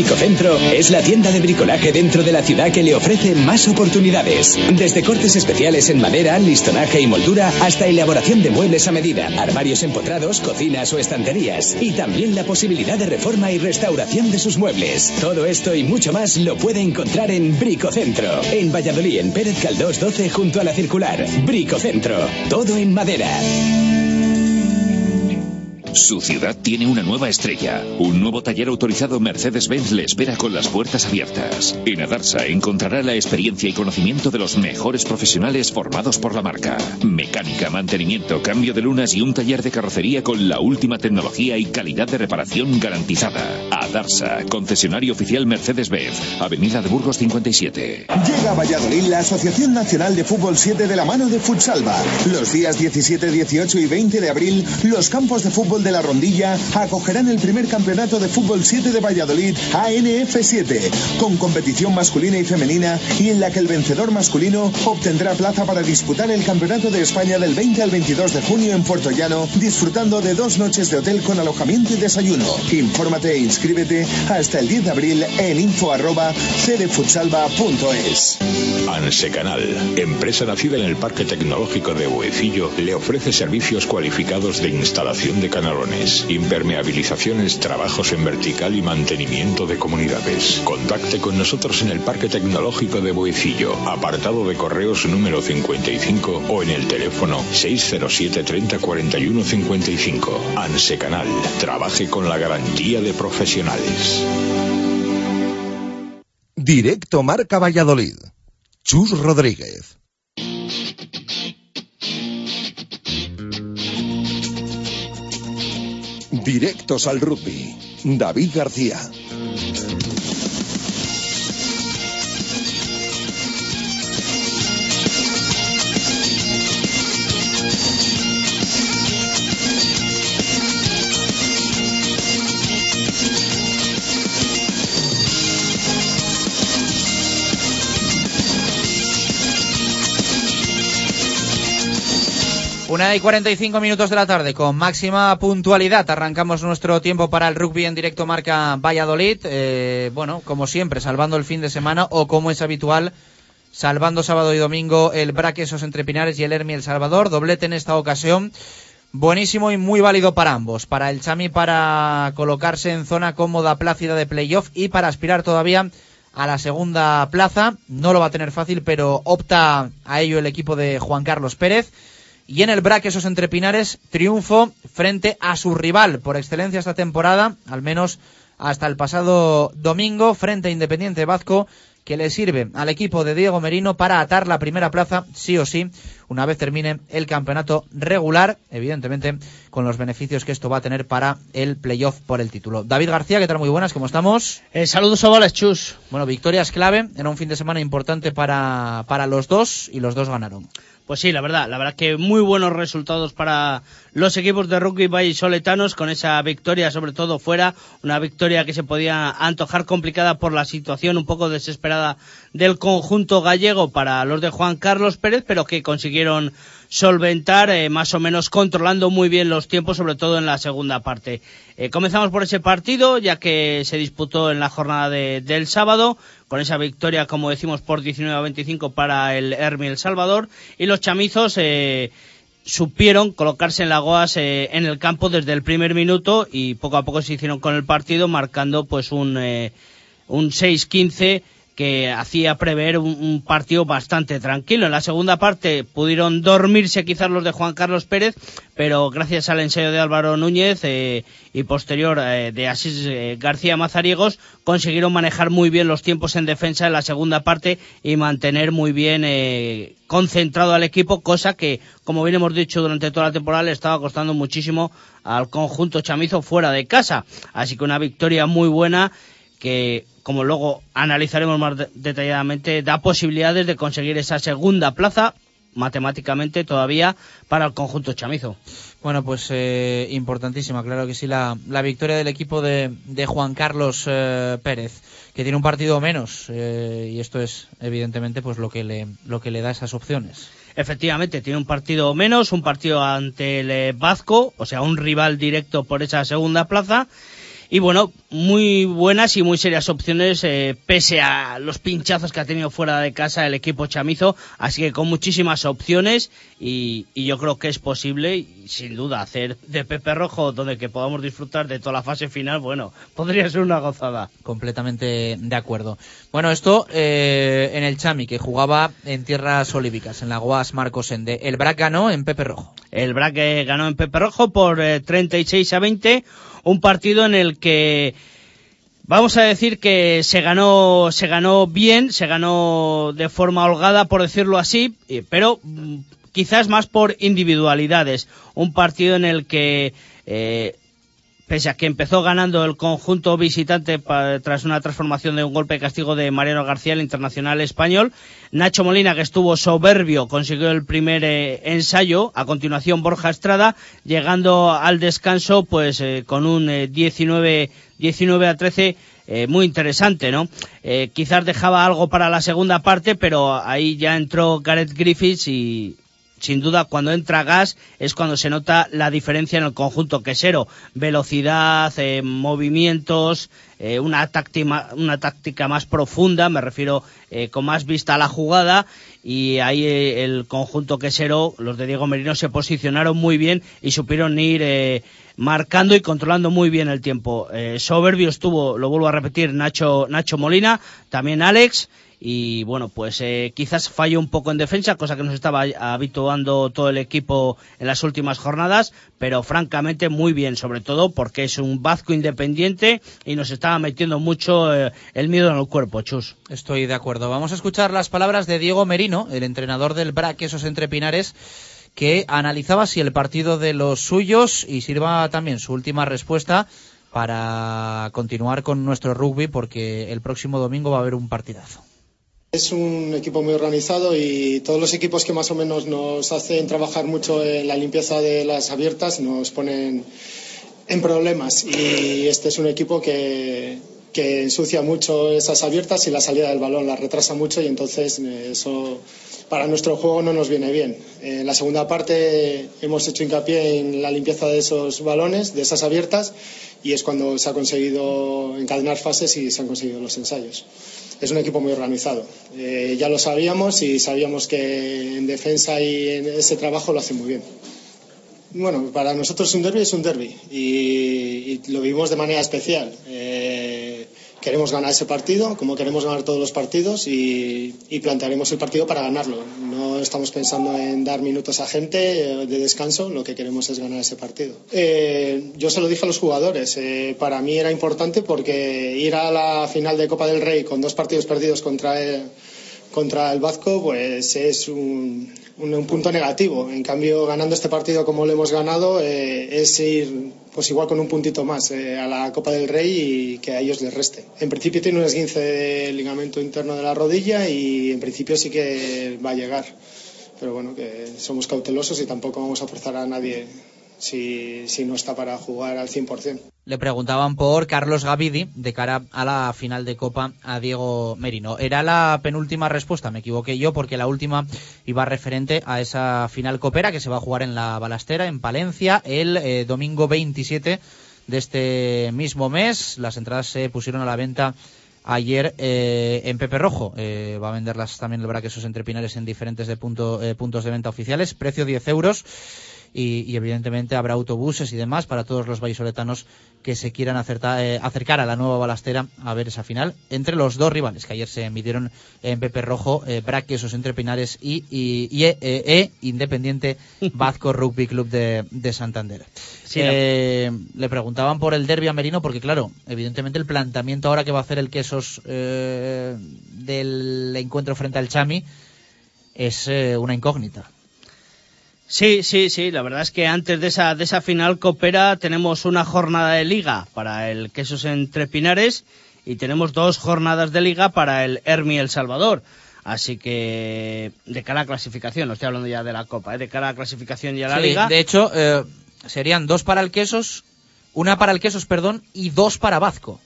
Bricocentro es la tienda de bricolaje dentro de la ciudad que le ofrece más oportunidades. Desde cortes especiales en madera, listonaje y moldura hasta elaboración de muebles a medida, armarios empotrados, cocinas o estanterías. Y también la posibilidad de reforma y restauración de sus muebles. Todo esto y mucho más lo puede encontrar en Bricocentro. En Valladolid, en Pérez Caldós 12 junto a la circular. Bricocentro. Todo en madera. Su ciudad tiene una nueva estrella. Un nuevo taller autorizado Mercedes-Benz le espera con las puertas abiertas. En Adarsa encontrará la experiencia y conocimiento de los mejores profesionales formados por la marca. Mecánica, mantenimiento, cambio de lunas y un taller de carrocería con la última tecnología y calidad de reparación garantizada. Adarsa, concesionario oficial Mercedes-Benz, Avenida de Burgos 57. Llega a Valladolid la Asociación Nacional de Fútbol 7 de la mano de Futsalva. Los días 17, 18 y 20 de abril, los campos de fútbol de la Rondilla acogerán el primer campeonato de fútbol 7 de Valladolid, ANF7, con competición masculina y femenina y en la que el vencedor masculino obtendrá plaza para disputar el Campeonato de España del 20 al 22 de junio en Puerto Llano, disfrutando de dos noches de hotel con alojamiento y desayuno. Infórmate e hasta el 10 de abril en info arroba cdfutsalva.es. Ansecanal, empresa nacida en el Parque Tecnológico de Buecillo, le ofrece servicios cualificados de instalación de canalones, impermeabilizaciones, trabajos en vertical y mantenimiento de comunidades. Contacte con nosotros en el Parque Tecnológico de Buecillo, apartado de correos número 55 o en el teléfono 607 30 41 55. Ansecanal, trabaje con la garantía de profesionales. Directo Marca Valladolid. Chus Rodríguez. Directos al rugby. David García. Una y 45 minutos de la tarde, con máxima puntualidad. Arrancamos nuestro tiempo para el rugby en directo marca Valladolid. Eh, bueno, como siempre, salvando el fin de semana o como es habitual, salvando sábado y domingo el Braquesos entre Pinares y el Hermi El Salvador. Doblete en esta ocasión. Buenísimo y muy válido para ambos. Para el Chami para colocarse en zona cómoda, plácida de playoff y para aspirar todavía a la segunda plaza. No lo va a tener fácil, pero opta a ello el equipo de Juan Carlos Pérez. Y en el BRAC esos entrepinares, triunfo frente a su rival por excelencia esta temporada, al menos hasta el pasado domingo, frente a Independiente Vasco, que le sirve al equipo de Diego Merino para atar la primera plaza, sí o sí, una vez termine el campeonato regular, evidentemente con los beneficios que esto va a tener para el playoff por el título. David García, ¿qué tal? Muy buenas, ¿cómo estamos? Eh, saludos ovales, Chus. Bueno, victorias clave, era un fin de semana importante para, para los dos y los dos ganaron. Pues sí, la verdad, la verdad que muy buenos resultados para los equipos de rugby vallisoletanos con esa victoria, sobre todo fuera, una victoria que se podía antojar complicada por la situación un poco desesperada del conjunto gallego para los de Juan Carlos Pérez, pero que consiguieron solventar eh, más o menos controlando muy bien los tiempos, sobre todo en la segunda parte. Eh, comenzamos por ese partido, ya que se disputó en la jornada de, del sábado, con esa victoria, como decimos, por 19 a 25 para el Hermi El Salvador, y los chamizos eh, supieron colocarse en la Goas eh, en el campo desde el primer minuto y poco a poco se hicieron con el partido, marcando pues un, eh, un 6-15 que hacía prever un, partido bastante tranquilo. En la segunda parte pudieron dormirse quizás los de Juan Carlos Pérez, pero gracias al ensayo de Álvaro Núñez eh, y posterior eh, de Asís eh, García Mazariegos consiguieron manejar muy bien los tiempos en defensa en la segunda parte y mantener muy bien concentrado al equipo, cosa que, como bien hemos dicho durante toda la temporada, le estaba costando muchísimo al conjunto chamizo fuera de casa. Así que una victoria muy buena que como luego analizaremos más de detalladamente, da posibilidades de conseguir esa segunda plaza matemáticamente todavía para el conjunto chamizo. Bueno, pues eh, importantísima, claro que sí, la, la victoria del equipo de, de Juan Carlos eh, Pérez, que tiene un partido menos, eh, y esto es evidentemente pues lo que le, lo que le da esas opciones. Efectivamente, tiene un partido menos, un partido ante el Vasco, o sea, un rival directo por esa segunda plaza Y bueno, muy buenas y muy serias opciones, eh, pese a los pinchazos que ha tenido fuera de casa el equipo chamizo. Así que con muchísimas opciones y, y yo creo que es posible, y sin duda, hacer de Pepe Rojo donde que podamos disfrutar de toda la fase final. Bueno, podría ser una gozada. Completamente de acuerdo. Bueno, esto eh, en el Chami, que jugaba en tierras olívicas, en la Guas Marcos Ende. El Brac ganó en Pepe Rojo. El Brac eh, ganó en Pepe Rojo por eh, 36 a 20, un partido en el que vamos a decir que se ganó se ganó bien, se ganó de forma holgada por decirlo así, pero mm, quizás más por individualidades, un partido en el que eh, pese a que empezó ganando el conjunto visitante tras una transformación de un golpe de castigo de Mariano García, el internacional español. Nacho Molina, que estuvo soberbio, consiguió el primer eh, ensayo. A continuación, Borja Estrada, llegando al descanso, pues eh, con un eh, 19, 19 a 13 eh, muy interesante, ¿no? Quizás dejaba algo para la segunda parte, pero ahí ya entró Gareth Griffiths y sin duda cuando entra gas es cuando se nota la diferencia en el conjunto quesero. Velocidad, eh, movimientos, eh, una, táctica, una táctica más profunda, me refiero eh, con más vista a la jugada y ahí el conjunto quesero, los de Diego Merino, se posicionaron muy bien y supieron ir marcando y controlando muy bien el tiempo. Soberbio estuvo, lo vuelvo a repetir, Nacho, Nacho Molina, también Alex y bueno, pues eh, quizás falló un poco en defensa, cosa que nos estaba habituando todo el equipo en las últimas jornadas, pero francamente muy bien, sobre todo porque es un Vasco independiente y nos estaba metiendo mucho eh, el miedo en el cuerpo, Chus. Estoy de acuerdo. Vamos a escuchar las palabras de Diego Merino, el entrenador del BRAC, esos entre Pinares, que analizaba si el partido de los suyos y sirva también su última respuesta para continuar con nuestro rugby, porque el próximo domingo va a haber un partidazo. Es un equipo muy organizado y todos los equipos que más o menos nos hacen trabajar mucho en la limpieza de las abiertas nos ponen en problemas y este es un equipo que, ensucia mucho esas abiertas y la salida del balón la retrasa mucho y entonces eh, eso para nuestro juego no nos viene bien. En la segunda parte hemos hecho hincapié en la limpieza de esos balones, de esas abiertas y es cuando se ha conseguido encadenar fases y se han conseguido los ensayos es un equipo muy organizado. Eh, ya lo sabíamos y sabíamos que en defensa y en ese trabajo lo hace muy bien. Bueno, para nosotros un derby es un derby y, y lo vivimos de manera especial. Eh, queremos ganar ese partido, como queremos ganar todos los partidos y, plantearemos el partido para ganarlo. No estamos pensando en dar minutos a gente eh, de descanso, lo que queremos es ganar ese partido. Eh, yo se lo dije a los jugadores, eh, para mí era importante porque ir a la final de Copa del Rey con dos partidos perdidos contra el, contra el Vasco pues es un, un, un, punto negativo. En cambio, ganando este partido como lo hemos ganado, eh, es ir pues igual con un puntito más eh, a la Copa del Rey y que a ellos les reste. En principio tiene un esguince de ligamento interno de la rodilla y en principio sí que va a llegar. Pero bueno, que somos cautelosos y tampoco vamos a forzar a nadie si, si no está para jugar al 100%. Le preguntaban por Carlos Gavidi de cara a la final de Copa a Diego Merino. Era la penúltima respuesta, me equivoqué yo porque la última iba referente a esa final copera que se va a jugar en la Balastera, en Palencia, el eh, domingo 27 de este mismo mes. Las entradas se pusieron a la venta ayer eh, en Pepe Rojo. Eh, va a venderlas también el Braquesos entre Pinares en diferentes de punto, eh, puntos de venta oficiales. Precio 10 euros. Y, y, evidentemente habrá autobuses y demás para todos los vallisoletanos que se quieran acertar, eh, acercar a la nueva balastera a ver esa final entre los dos rivales que ayer se midieron en Pepe Rojo, eh, Braquesos entre Pinares y, y, y e, e, Independiente Vasco Rugby Club de, de Santander. Sí, eh, le preguntaban por el derbi amerino porque claro, evidentemente el planteamiento ahora que va a hacer el Quesos del encuentro frente al Chami es una incógnita. Sí, sí, sí. La verdad es que antes de esa, de esa final coopera tenemos una jornada de liga para el Quesos entre Pinares y tenemos dos jornadas de liga para el Hermi El Salvador. Así que de cara a clasificación, no estoy hablando ya de la Copa, ¿eh? de cara a clasificación y a la sí, liga. De hecho, eh, serían dos para el Quesos, una para el Quesos, perdón, y dos para Vasco.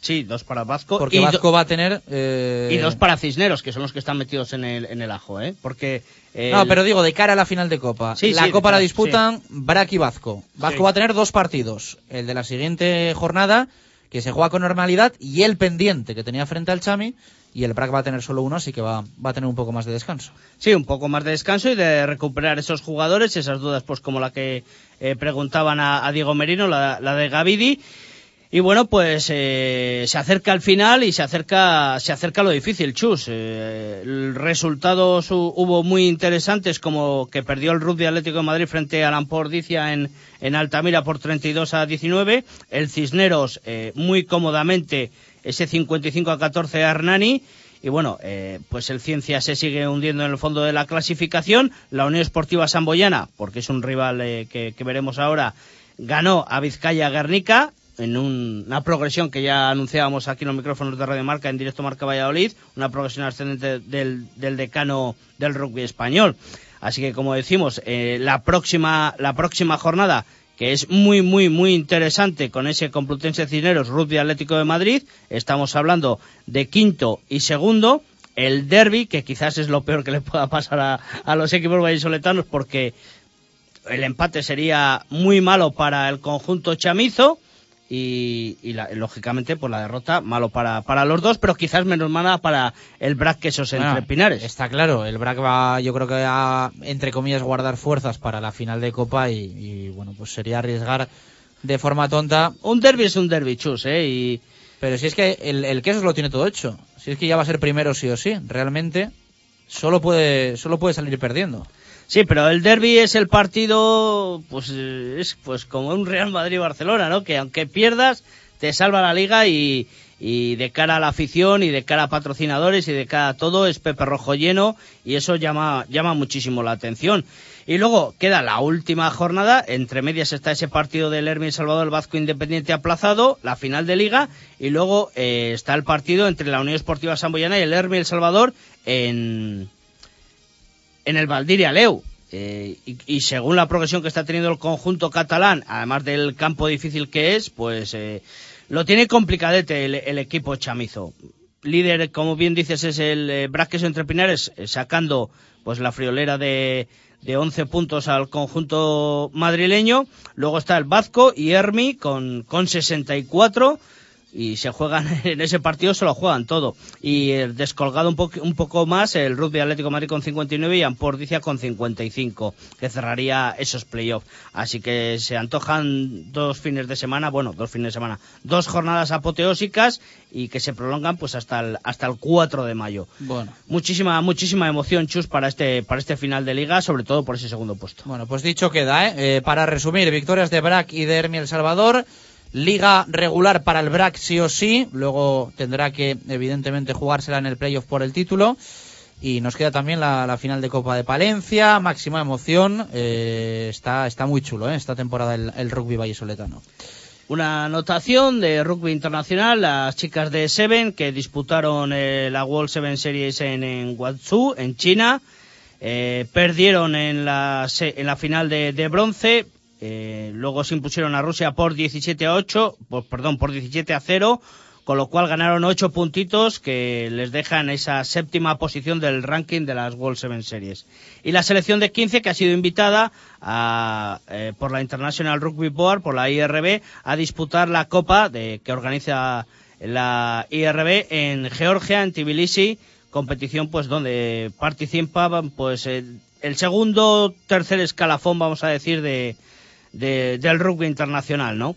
Sí, dos para Vasco. Porque y Vasco va a tener... eh, Y dos para Cisneros, que son los que están metidos en el, en el ajo, ¿eh? Porque... eh, No, pero digo, de cara a la final de Copa. Sí, la sí, Copa la disputan Brac y Vasco. Vasco Sí. va a tener dos partidos. El de la siguiente jornada, que se juega con normalidad, y el pendiente que tenía frente al Chami. Y el Brac va a tener solo uno, así que va, va a tener un poco más de descanso. Sí, un poco más de descanso y de recuperar esos jugadores, esas dudas, pues como la que eh, preguntaban a, a Diego Merino, la, la de Gavidi. Y bueno, pues eh, se acerca al final y se acerca, se acerca lo difícil, Chus. Eh, resultados hu- hubo muy interesantes, como que perdió el Rugby Atlético de Madrid frente al Ampordicia en, en Altamira por 32 a 19. El Cisneros, eh, muy cómodamente, ese 55 a 14 a Hernani. Y bueno, eh, pues el Ciencia se sigue hundiendo en el fondo de la clasificación. La Unión Esportiva Samboyana, porque es un rival eh, que, que veremos ahora, ganó a Vizcaya Guernica en un- una progresión que ya anunciábamos aquí en los micrófonos de Radio Marca, en directo Marca Valladolid, una progresión ascendente del, decano del rugby español. Así que, como decimos, eh, la, próxima, la próxima jornada, que es muy, muy, muy interesante con ese Complutense Cisneros Rugby Atlético de Madrid, estamos hablando de quinto y segundo, el derby, que quizás es lo peor que le pueda pasar a, a los equipos vallisoletanos, porque el empate sería muy malo para el conjunto chamizo y, y la- lógicamente pues la derrota malo para, para los dos, pero quizás menos mala para el Brac Quesos entre Bueno, Pinares. Está claro, el Brac va, yo creo que a, entre comillas, guardar fuerzas para la final de Copa y, y, bueno, pues sería arriesgar de forma tonta. Un derby es un derby, chus, ¿eh? Y... Pero si es que el, el Quesos lo tiene todo hecho. Si es que ya va a ser primero sí o sí. Realmente solo puede, solo puede salir perdiendo. Sí, pero el derby es el partido, pues eh, es pues como un Real Madrid-Barcelona, ¿no? Que aunque pierdas, te salva la liga y, y de cara a la afición y de cara a patrocinadores y de cara a todo es Pepe Rojo lleno y eso llama, llama muchísimo la atención. Y luego queda la última jornada, entre medias está ese partido del Hermin Salvador el Vasco Independiente aplazado, la final de liga, y luego eh, está el partido entre la Unión Esportiva Samboyana y el Hermin El Salvador en, en el Valdiria Leu. Eh, y, según la progresión que está teniendo el conjunto catalán, además del campo difícil que es, pues eh, lo tiene complicadete el, equipo chamizo. Líder, como bien dices, es el eh, entre Pinares, eh, sacando pues la friolera de, de 11 puntos al conjunto madrileño. Luego está el Vasco y Hermi con, con 64 y se juegan en ese partido se lo juegan todo y el descolgado un, po un poco más el Rugby Atlético de Madrid con 59 y Ampordicia con 55 que cerraría esos playoffs así que se antojan dos fines de semana bueno dos fines de semana dos jornadas apoteósicas y que se prolongan pues hasta el hasta el 4 de mayo Bueno. muchísima muchísima emoción chus para este para este final de liga sobre todo por ese segundo puesto Bueno, pues dicho queda, ¿eh? Eh, para resumir, victorias de Brac y de Hermi El Salvador. Liga regular para el Brac sí o sí. Luego tendrá que, evidentemente, jugársela en el playoff por el título. Y nos queda también la, final de Copa de Palencia. Máxima emoción. Eh, está, está muy chulo, ¿eh? Esta temporada el, rugby vallisoletano. Una anotación de rugby internacional, las chicas de Seven que disputaron eh, la World Seven Series en, en Guangzhou, en China. Perdieron en la, en la final de bronce. Eh, luego se impusieron a Rusia por 17 a 8, por- perdón, por 17 a 0, con lo cual ganaron 8 puntitos que les dejan esa séptima posición del ranking de las World Seven Series. Y la selección de 15 que ha sido invitada a, eh, por la International Rugby Board, por la IRB, a disputar la copa de, que organiza la IRB en Georgia, en Tbilisi, competición pues donde participaban pues el, el segundo, tercer escalafón, vamos a decir, de, de- del rugby internacional, ¿no?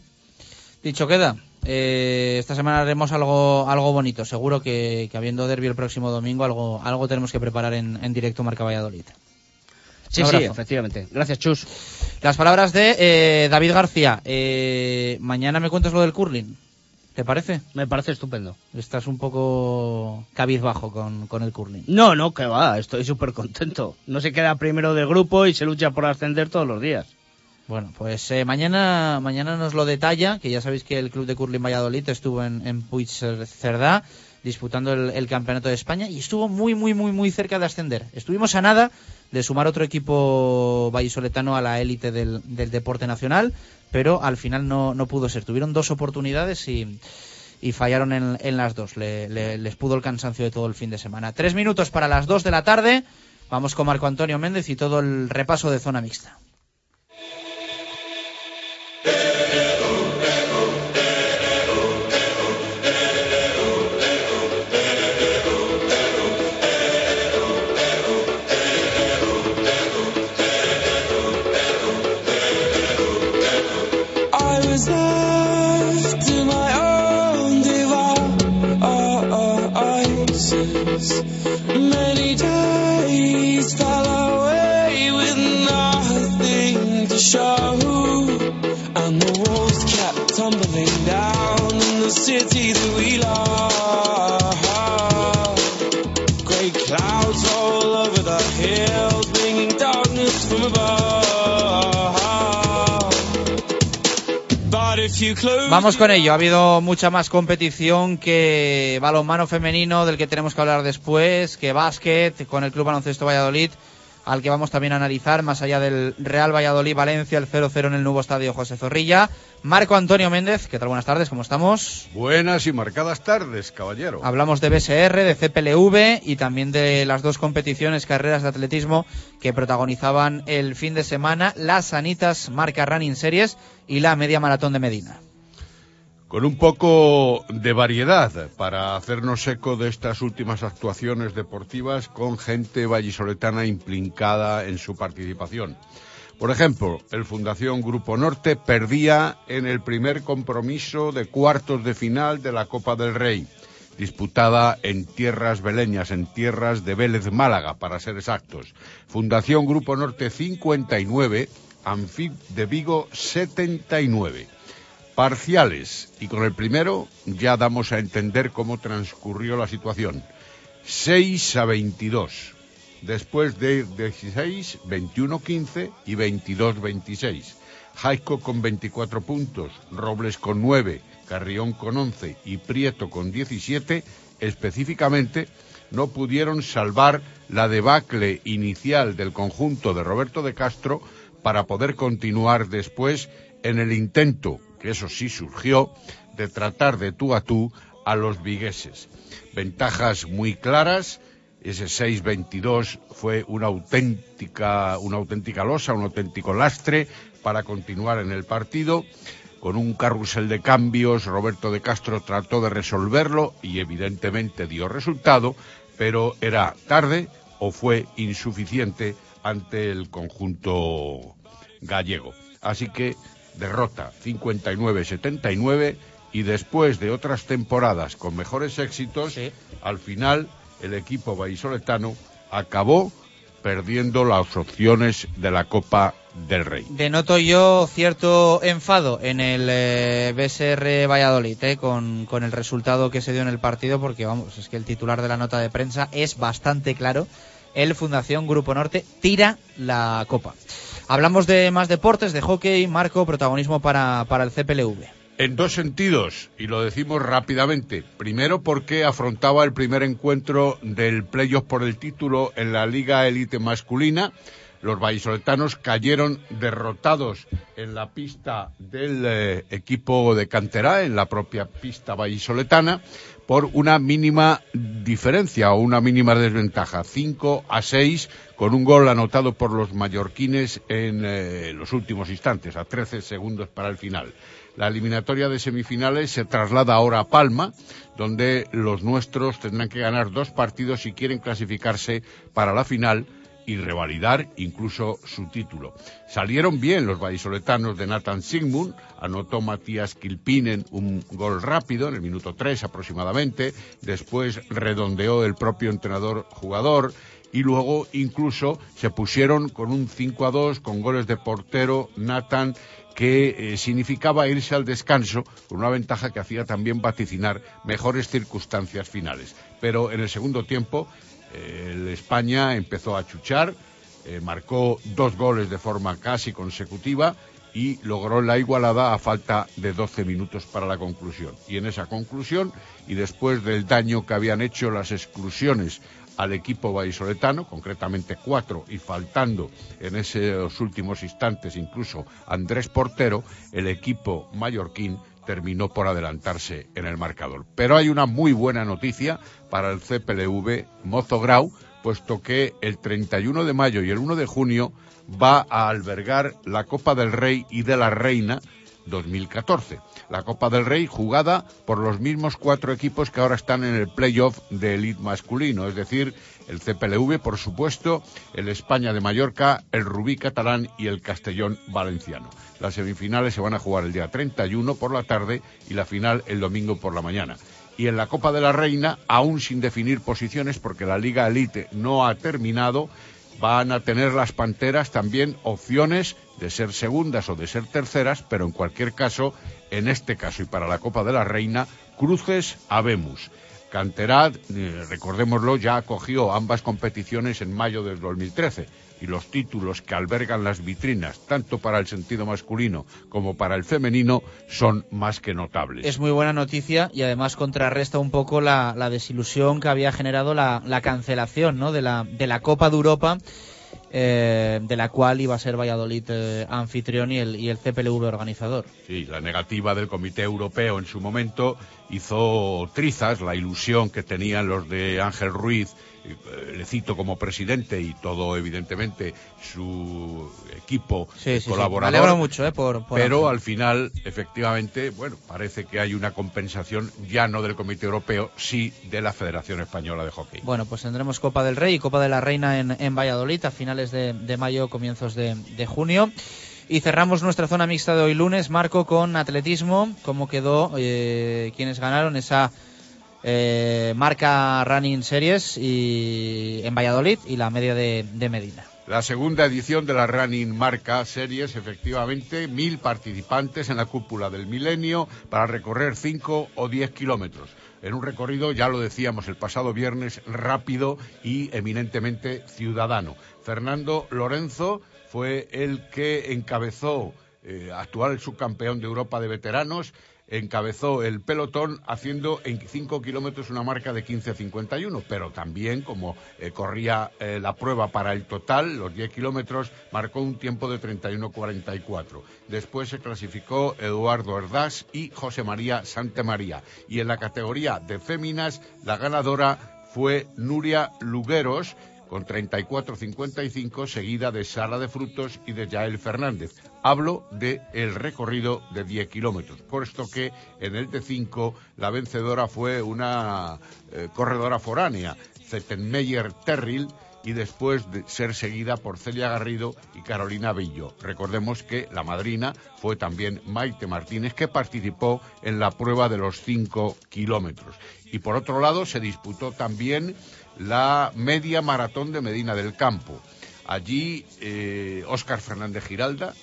Dicho queda. eh, esta semana haremos algo, algo bonito. Seguro que, que habiendo derby el próximo domingo, algo, algo tenemos que preparar en, en directo Marca Valladolid. Sí, sí, efectivamente. Gracias, Chus. Las palabras de eh, David García. Eh, mañana me cuentas lo del curling. ¿Te parece? Me parece estupendo. Estás un poco cabizbajo con, con el curling. No, no, que va, estoy súper contento. No se queda primero del grupo y se lucha por ascender todos los días. Bueno, pues eh, mañana, mañana nos lo detalla, que ya sabéis que el Club de Curling Valladolid estuvo en, en Puig Cerdá disputando el, Campeonato de España y estuvo muy, muy, muy, muy cerca de ascender. Estuvimos a nada de sumar otro equipo vallisoletano a la élite del, deporte nacional, pero al final no, no pudo ser. Tuvieron dos oportunidades y, fallaron en, en las dos. Le- les pudo el cansancio de todo el fin de semana. Tres minutos para las dos de la tarde. Vamos con Marco Antonio Méndez y todo el repaso de zona mixta. Vamos con ello. Ha habido mucha más competición que balonmano femenino, del que tenemos que hablar después, que básquet, con el Club Baloncesto Valladolid, al que vamos también a analizar, más allá del Real Valladolid-Valencia, el 0-0 en el nuevo estadio José Zorrilla. Marco Antonio Méndez, ¿qué tal? Buenas tardes, ¿cómo estamos? Buenas y marcadas tardes, caballero. Hablamos de BSR, de CPLV y también de las dos competiciones, carreras de atletismo que protagonizaban el fin de semana, las Sanitas Marca Running Series y la Media Maratón de Medina. Con un poco de variedad para hacernos eco de estas últimas actuaciones deportivas con gente vallisoletana implicada en su participación. Por ejemplo, el Fundación Grupo Norte perdía en el primer compromiso de cuartos de final de la Copa del Rey, disputada en tierras beleñas, en tierras de Vélez Málaga, para ser exactos. Fundación Grupo Norte 59, Anfib de Vigo 79. Parciales. Y con el primero ya damos a entender cómo transcurrió la situación. 6 a 22. Después de 16, 21-15 y 22-26. Jaico con 24 puntos, Robles con 9, Carrión con 11 y Prieto con 17, específicamente no pudieron salvar la debacle inicial del conjunto de Roberto de Castro para poder continuar después en el intento, que eso sí surgió, de tratar de tú a tú a los vigueses. Ventajas muy claras, ese 6-22 fue una auténtica, una auténtica losa, un auténtico lastre para continuar en el partido. Con un carrusel de cambios, Roberto de Castro trató de resolverlo y evidentemente dio resultado, pero era tarde o fue insuficiente ante el conjunto gallego. Así que derrota 59-79 y después de otras temporadas con mejores éxitos, al final el equipo vallisoletano acabó perdiendo las opciones de la Copa del Rey. Denoto yo cierto enfado en el eh, BSR Valladolid eh, con, con el resultado que se dio en el partido, porque vamos, es que el titular de la nota de prensa es bastante claro. El Fundación Grupo Norte tira la copa. Hablamos de más deportes, de hockey, Marco, protagonismo para, para el CPLV. En dos sentidos, y lo decimos rápidamente. Primero, porque afrontaba el primer encuentro del playoff por el título en la Liga Elite Masculina. Los vallisoletanos cayeron derrotados en la pista del eh, equipo de Canterá, en la propia pista vallisoletana, por una mínima diferencia o una mínima desventaja, 5 a 6, con un gol anotado por los mallorquines en eh, los últimos instantes, a 13 segundos para el final. La eliminatoria de semifinales se traslada ahora a Palma, donde los nuestros tendrán que ganar dos partidos si quieren clasificarse para la final y revalidar incluso su título. Salieron bien los vallisoletanos de Nathan Sigmund, anotó Matías Kilpinen un gol rápido en el minuto 3 aproximadamente, después redondeó el propio entrenador jugador y luego incluso se pusieron con un 5 a 2 con goles de portero Nathan que eh, significaba irse al descanso con una ventaja que hacía también vaticinar mejores circunstancias finales. Pero en el segundo tiempo el España empezó a chuchar, eh, marcó dos goles de forma casi consecutiva y logró la igualada a falta de 12 minutos para la conclusión. Y en esa conclusión, y después del daño que habían hecho las exclusiones al equipo vallisoletano, concretamente cuatro, y faltando en esos últimos instantes incluso Andrés Portero, el equipo mallorquín terminó por adelantarse en el marcador. Pero hay una muy buena noticia para el CPLV Mozo Grau, puesto que el 31 de mayo y el 1 de junio va a albergar la Copa del Rey y de la Reina 2014. La Copa del Rey jugada por los mismos cuatro equipos que ahora están en el playoff de elite masculino, es decir, el CPLV, por supuesto, el España de Mallorca, el Rubí catalán y el Castellón valenciano. Las semifinales se van a jugar el día 31 por la tarde y la final el domingo por la mañana. Y en la Copa de la Reina, aún sin definir posiciones, porque la Liga Elite no ha terminado, van a tener las Panteras también opciones de ser segundas o de ser terceras, pero en cualquier caso, en este caso y para la Copa de la Reina, cruces habemos. Canterad, eh, recordémoslo, ya acogió ambas competiciones en mayo del 2013 y los títulos que albergan las vitrinas, tanto para el sentido masculino como para el femenino, son más que notables. Es muy buena noticia y además contrarresta un poco la, desilusión que había generado la, la cancelación ¿no? de la Copa de Europa. Eh, de la cual iba a ser Valladolid eh, anfitrión y el, y el CPLV organizador. Sí, la negativa del Comité Europeo en su momento hizo trizas la ilusión que tenían los de Ángel Ruiz, le cito como presidente y todo evidentemente su equipo Sí, eh, sí, sí. colaborador. Me alegro mucho, eh, por- por pero al final, efectivamente, bueno, parece que hay una compensación ya no del Comité Europeo, sí de la Federación Española de Hockey. Bueno, pues tendremos Copa del Rey y Copa de la Reina en, en Valladolid a finales de, de mayo, comienzos de, de junio. Y cerramos nuestra zona mixta de hoy lunes, Marco, con atletismo. ¿Cómo quedó? Eh, ¿Quiénes ganaron esa eh, marca Running Series y, en Valladolid y la media de, Medina? La segunda edición de la Running Marca Series, efectivamente, mil participantes en la cúpula del milenio para recorrer cinco o diez kilómetros. En un recorrido, ya lo decíamos el pasado viernes, rápido y eminentemente ciudadano. Fernando Lorenzo fue el que encabezó, eh, actual subcampeón de Europa de veteranos, encabezó el pelotón haciendo en 5 kilómetros una marca de 15.51, pero también como eh, corría eh, la prueba para el total, los 10 kilómetros, marcó un tiempo de 31.44. Después se clasificó Eduardo Erdás y José María Santemaría. Y en la categoría de féminas, la ganadora fue Nuria Lugueros, con 34.55, seguida de Sara de Frutos y de Yael Fernández. Hablo de el recorrido de 10 kilómetros, puesto que en el de 5 la vencedora fue una eh, corredora foránea, Zettenmeyer Terril, y después de ser seguida por Celia Garrido y Carolina Billo. Recordemos que la madrina fue también Maite Martínez, que participó en la prueba de los 5 kilómetros. Y por otro lado, se disputó también la media maratón de Medina del Campo. Allí, eh, Óscar Fernández Giralda,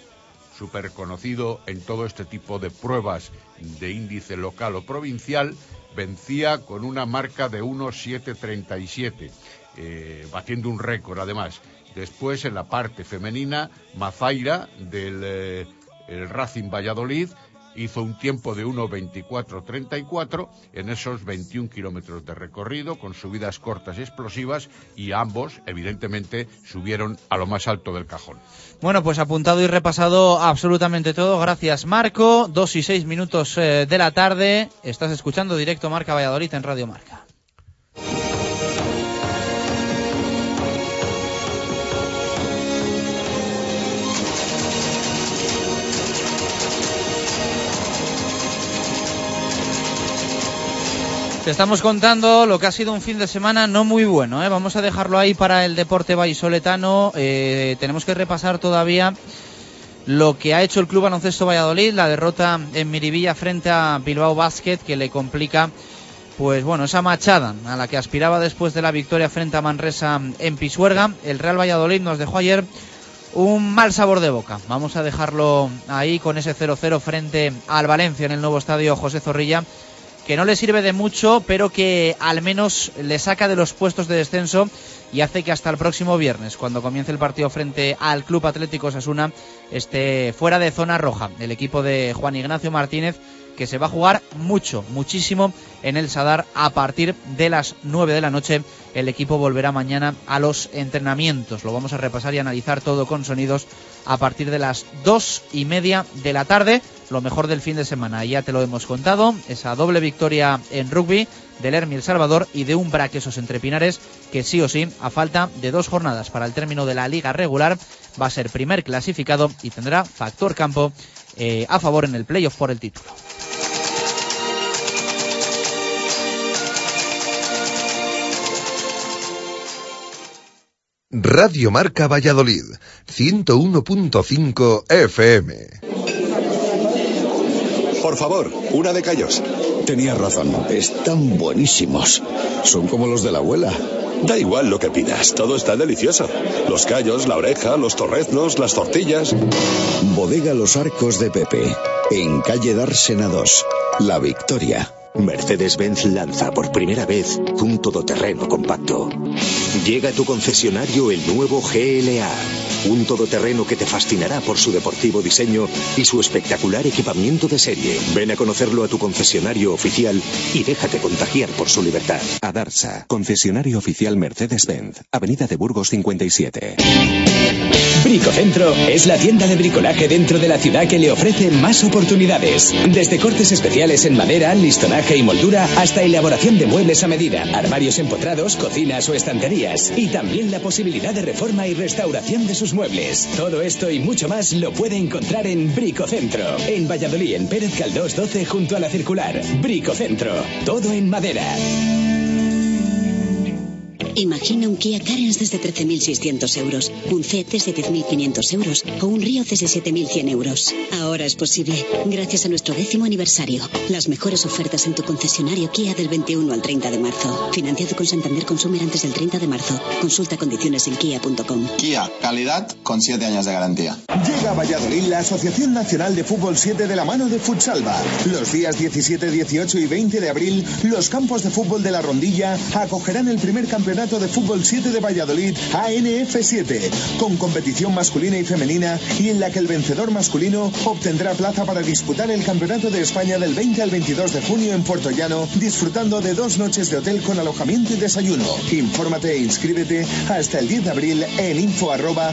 súper conocido en todo este tipo de pruebas de índice local o provincial, vencía con una marca de 1.737, eh, batiendo un récord además. Después, en la parte femenina, Mazaira del eh, el Racing Valladolid hizo un tiempo de 1.24.34 en esos 21 kilómetros de recorrido con subidas cortas y explosivas y ambos, evidentemente, subieron a lo más alto del cajón. Bueno, pues apuntado y repasado absolutamente todo. Gracias, Marco. Dos y seis minutos eh, de la tarde. Estás escuchando directo Marca Valladolid en Radio Marca. Te estamos contando lo que ha sido un fin de semana no muy bueno. ¿eh? Vamos a dejarlo ahí para el deporte vallisoletano. Eh, tenemos que repasar todavía lo que ha hecho el Club Baloncesto Valladolid, la derrota en Miribilla frente a Bilbao Basket, que le complica pues bueno, esa machada a la que aspiraba después de la victoria frente a Manresa en Pisuerga. El Real Valladolid nos dejó ayer un mal sabor de boca. Vamos a dejarlo ahí con ese 0-0 frente al Valencia en el nuevo estadio José Zorrilla que no le sirve de mucho, pero que al menos le saca de los puestos de descenso y hace que hasta el próximo viernes, cuando comience el partido frente al Club Atlético Sasuna, esté fuera de zona roja. El equipo de Juan Ignacio Martínez, que se va a jugar mucho, muchísimo en el Sadar a partir de las 9 de la noche el equipo volverá mañana a los entrenamientos. Lo vamos a repasar y analizar todo con sonidos a partir de las dos y media de la tarde. Lo mejor del fin de semana, ya te lo hemos contado, esa doble victoria en rugby del Hermi El Salvador y de un Braquesos entre Pinares que sí o sí, a falta de dos jornadas para el término de la liga regular, va a ser primer clasificado y tendrá factor campo eh, a favor en el playoff por el título. Radio Marca Valladolid, 101.5 FM. Por favor, una de callos. Tenías razón, están buenísimos. Son como los de la abuela. Da igual lo que pidas, todo está delicioso. Los callos, la oreja, los torreznos, las tortillas. Bodega Los Arcos de Pepe, en calle Dársena 2, La Victoria. Mercedes-Benz lanza por primera vez un todoterreno compacto. Llega a tu concesionario el nuevo GLA, un todoterreno que te fascinará por su deportivo diseño y su espectacular equipamiento de serie. Ven a conocerlo a tu concesionario oficial y déjate contagiar por su libertad. Adarsa, concesionario oficial Mercedes-Benz, Avenida de Burgos 57. Bricocentro es la tienda de bricolaje dentro de la ciudad que le ofrece más oportunidades. Desde cortes especiales en madera, listonaje y moldura hasta elaboración de muebles a medida, armarios empotrados, cocinas o estanterías. Y también la posibilidad de reforma y restauración de sus muebles. Todo esto y mucho más lo puede encontrar en Bricocentro. En Valladolid, en Pérez Caldós 12 junto a la circular. Bricocentro. Todo en madera. Imagina un Kia Carens desde 13.600 euros, un C desde 10.500 euros o un Río desde 7.100 euros. Ahora es posible, gracias a nuestro décimo aniversario. Las mejores ofertas en tu concesionario Kia del 21 al 30 de marzo. Financiado con Santander Consumer antes del 30 de marzo. Consulta condiciones en kia.com. Kia, calidad con 7 años de garantía. Llega a Valladolid la Asociación Nacional de Fútbol 7 de la mano de Futsalva. Los días 17, 18 y 20 de abril, los campos de fútbol de la Rondilla acogerán el primer campeonato de fútbol 7 de Valladolid, ANF7, con competición masculina y femenina y en la que el vencedor masculino obtendrá plaza para disputar el Campeonato de España del 20 al 22 de junio en Puerto Llano, disfrutando de dos noches de hotel con alojamiento y desayuno. Infórmate e inscríbete hasta el 10 de abril en info arroba.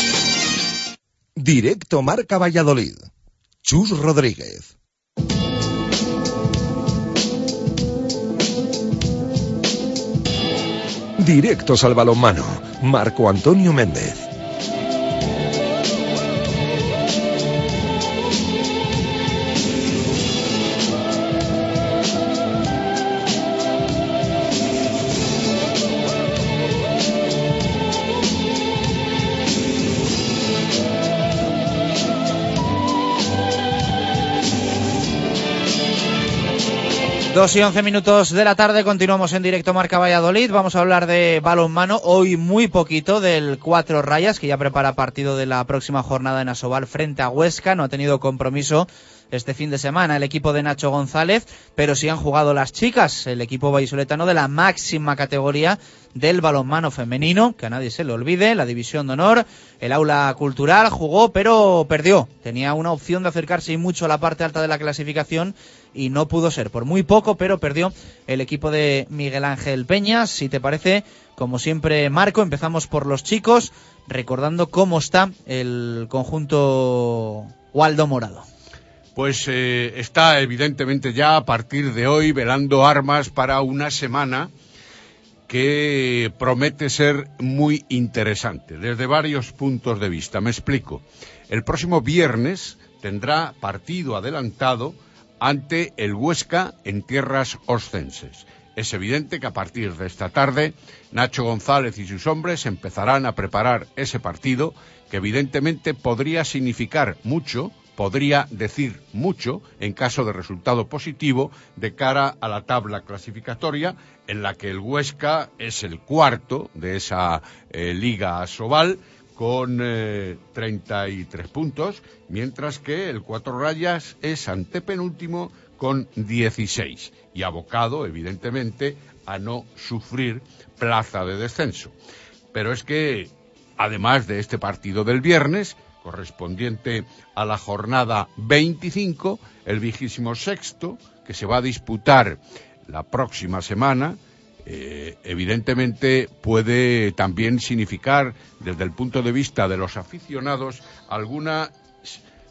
Directo Marca Valladolid. Chus Rodríguez. Directos al balonmano. Marco Antonio Méndez. Dos y once minutos de la tarde, continuamos en directo Marca Valladolid. Vamos a hablar de balonmano, hoy muy poquito del Cuatro Rayas, que ya prepara partido de la próxima jornada en Asobal frente a Huesca. No ha tenido compromiso este fin de semana el equipo de Nacho González, pero sí han jugado las chicas, el equipo vallisoletano de la máxima categoría del balonmano femenino, que a nadie se le olvide, la división de honor, el aula cultural jugó, pero perdió. Tenía una opción de acercarse y mucho a la parte alta de la clasificación y no pudo ser. Por muy poco, pero perdió el equipo de Miguel Ángel Peñas. Si te parece, como siempre, Marco, empezamos por los chicos, recordando cómo está el conjunto Waldo Morado. Pues eh, está evidentemente ya a partir de hoy velando armas para una semana que promete ser muy interesante desde varios puntos de vista. Me explico. El próximo viernes tendrá partido adelantado ante el Huesca en tierras oscenses. Es evidente que a partir de esta tarde Nacho González y sus hombres empezarán a preparar ese partido que evidentemente podría significar mucho podría decir mucho en caso de resultado positivo de cara a la tabla clasificatoria en la que el Huesca es el cuarto de esa eh, Liga Sobal con eh, 33 puntos, mientras que el Cuatro Rayas es antepenúltimo con 16 y abocado, evidentemente, a no sufrir plaza de descenso. Pero es que, además de este partido del viernes, correspondiente a la jornada 25, el vigésimo sexto, que se va a disputar la próxima semana, eh, evidentemente puede también significar, desde el punto de vista de los aficionados, alguna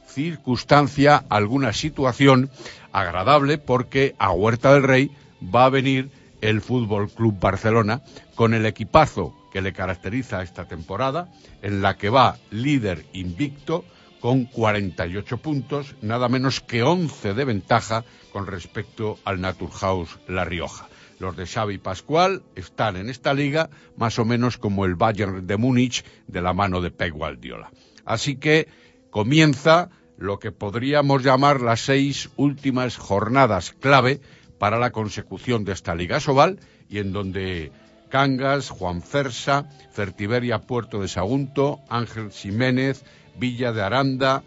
circunstancia, alguna situación agradable, porque a Huerta del Rey va a venir el Fútbol Club Barcelona con el equipazo que le caracteriza esta temporada, en la que va líder invicto con 48 puntos, nada menos que 11 de ventaja con respecto al Naturhaus La Rioja. Los de Xavi Pascual están en esta liga más o menos como el Bayern de Múnich de la mano de Pep Guardiola. Así que comienza lo que podríamos llamar las seis últimas jornadas clave para la consecución de esta Liga Sobal y en donde Cangas, Juan Fersa, Fertiberia Puerto de Sagunto, Ángel Jiménez, Villa de Aranda,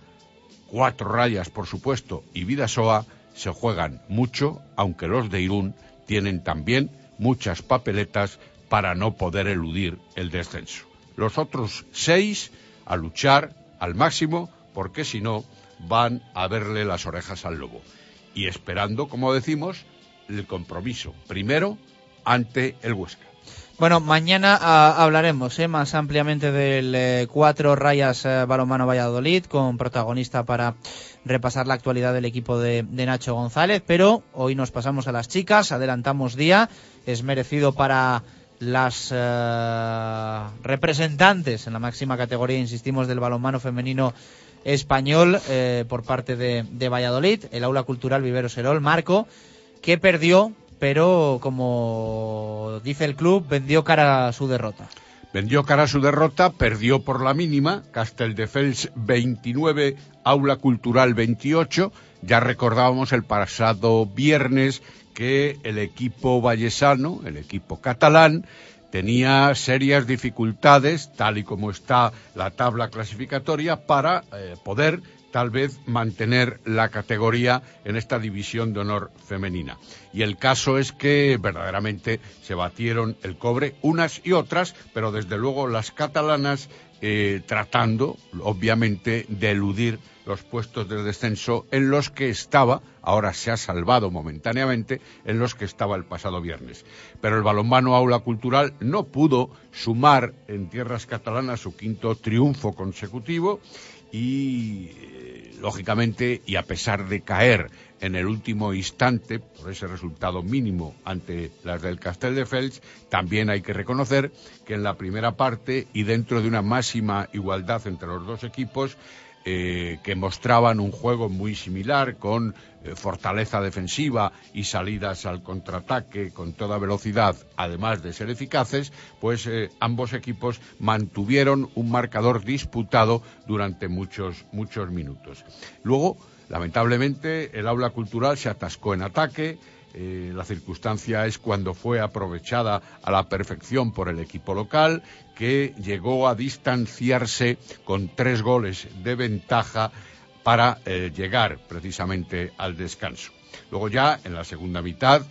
Cuatro Rayas, por supuesto, y Vidasoa se juegan mucho, aunque los de Irún tienen también muchas papeletas para no poder eludir el descenso. Los otros seis a luchar al máximo, porque si no van a verle las orejas al lobo. Y esperando, como decimos, el compromiso primero ante el Huesca. Bueno, mañana ah, hablaremos eh, más ampliamente del eh, cuatro rayas eh, balonmano Valladolid con protagonista para repasar la actualidad del equipo de, de Nacho González, pero hoy nos pasamos a las chicas, adelantamos día, es merecido para las eh, representantes en la máxima categoría, insistimos, del balonmano femenino español eh, por parte de, de Valladolid, el aula cultural Vivero Serol, Marco, que perdió, pero como dice el club, vendió cara a su derrota. Vendió cara a su derrota, perdió por la mínima, Casteldefels 29, Aula Cultural 28. Ya recordábamos el pasado viernes que el equipo vallesano, el equipo catalán, tenía serias dificultades, tal y como está la tabla clasificatoria, para eh, poder tal vez mantener la categoría en esta división de honor femenina. Y el caso es que verdaderamente se batieron el cobre unas y otras, pero desde luego las catalanas eh, tratando, obviamente, de eludir los puestos de descenso en los que estaba, ahora se ha salvado momentáneamente, en los que estaba el pasado viernes. Pero el balonmano Aula Cultural no pudo sumar en tierras catalanas su quinto triunfo consecutivo y, eh, lógicamente, y a pesar de caer en el último instante, por ese resultado mínimo ante las del Castelldefels, también hay que reconocer que en la primera parte y dentro de una máxima igualdad entre los dos equipos, eh, que mostraban un juego muy similar con eh, fortaleza defensiva y salidas al contraataque con toda velocidad, además de ser eficaces, pues eh, ambos equipos mantuvieron un marcador disputado durante muchos, muchos minutos. Luego, lamentablemente, el aula cultural se atascó en ataque, eh, la circunstancia es cuando fue aprovechada a la perfección por el equipo local, que llegó a distanciarse con tres goles de ventaja para eh, llegar precisamente al descanso. Luego ya en la segunda mitad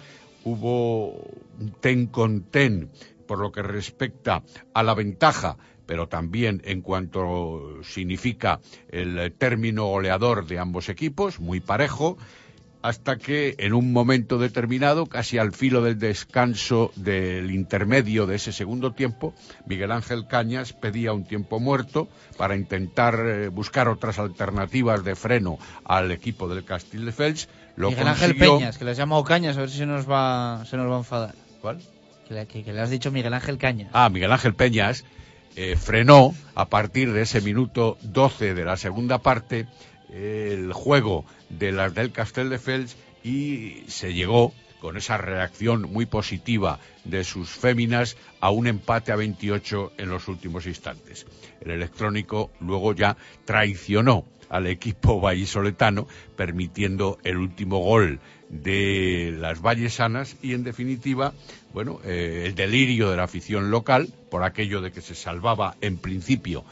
hubo un ten con ten por lo que respecta a la ventaja pero también en cuanto significa el término goleador de ambos equipos, muy parejo, hasta que en un momento determinado, casi al filo del descanso del intermedio de ese segundo tiempo, Miguel Ángel Cañas pedía un tiempo muerto para intentar eh, buscar otras alternativas de freno al equipo del Castelldefels. Lo Miguel Ángel Peñas, que le has llamado Cañas, a ver si se nos va, se nos va a enfadar. ¿Cuál? Que le, que- que le has dicho Miguel Ángel Cañas. Ah, Miguel Ángel Peñas eh, frenó a partir de ese minuto 12 de la segunda parte el juego de las del Castelldefels y se llegó con esa reacción muy positiva de sus féminas a un empate a 28 en los últimos instantes. El electrónico luego ya traicionó al equipo vallisoletano, permitiendo el último gol de las vallesanas y, en definitiva, bueno, eh, el delirio de la afición local por aquello de que se salvaba en principio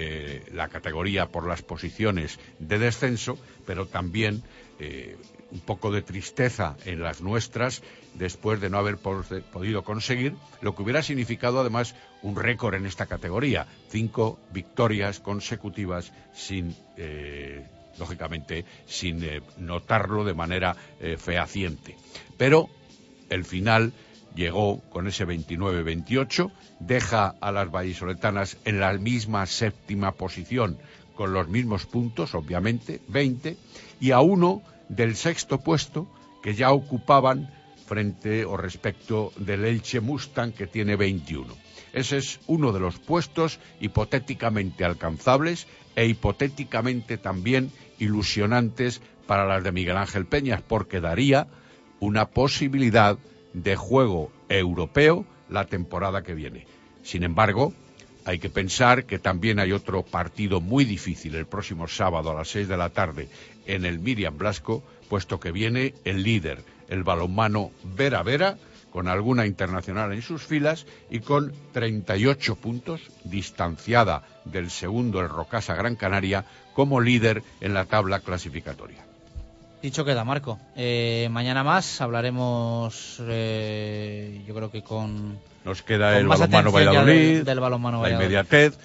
eh, la categoría por las posiciones de descenso, pero también eh, un poco de tristeza en las nuestras después de no haber po- podido conseguir lo que hubiera significado además un récord en esta categoría, cinco victorias consecutivas sin eh, lógicamente sin notarlo de manera eh, fehaciente. Pero el final llegó con ese 29-28, deja a las vallisoletanas en la misma séptima posición, con los mismos puntos, obviamente, 20, y a uno del sexto puesto que ya ocupaban frente o respecto del Elche Mustang, que tiene 21. Ese es uno de los puestos hipotéticamente alcanzables e hipotéticamente también ilusionantes para las de Miguel Ángel Peñas, porque daría una posibilidad de juego europeo la temporada que viene. Sin embargo, hay que pensar que también hay otro partido muy difícil el próximo sábado a las seis de la tarde en el Miriam Blasco, puesto que viene el líder, el balonmano Vera Vera, con alguna internacional en sus filas y con 38 puntos, distanciada del segundo el Rocasa Gran Canaria, como líder en la tabla clasificatoria. Dicho queda, Marco. Eh, mañana más hablaremos, eh, yo creo que con... Nos queda con el balonmano Valladolid, del, del balonmano la inmediatez.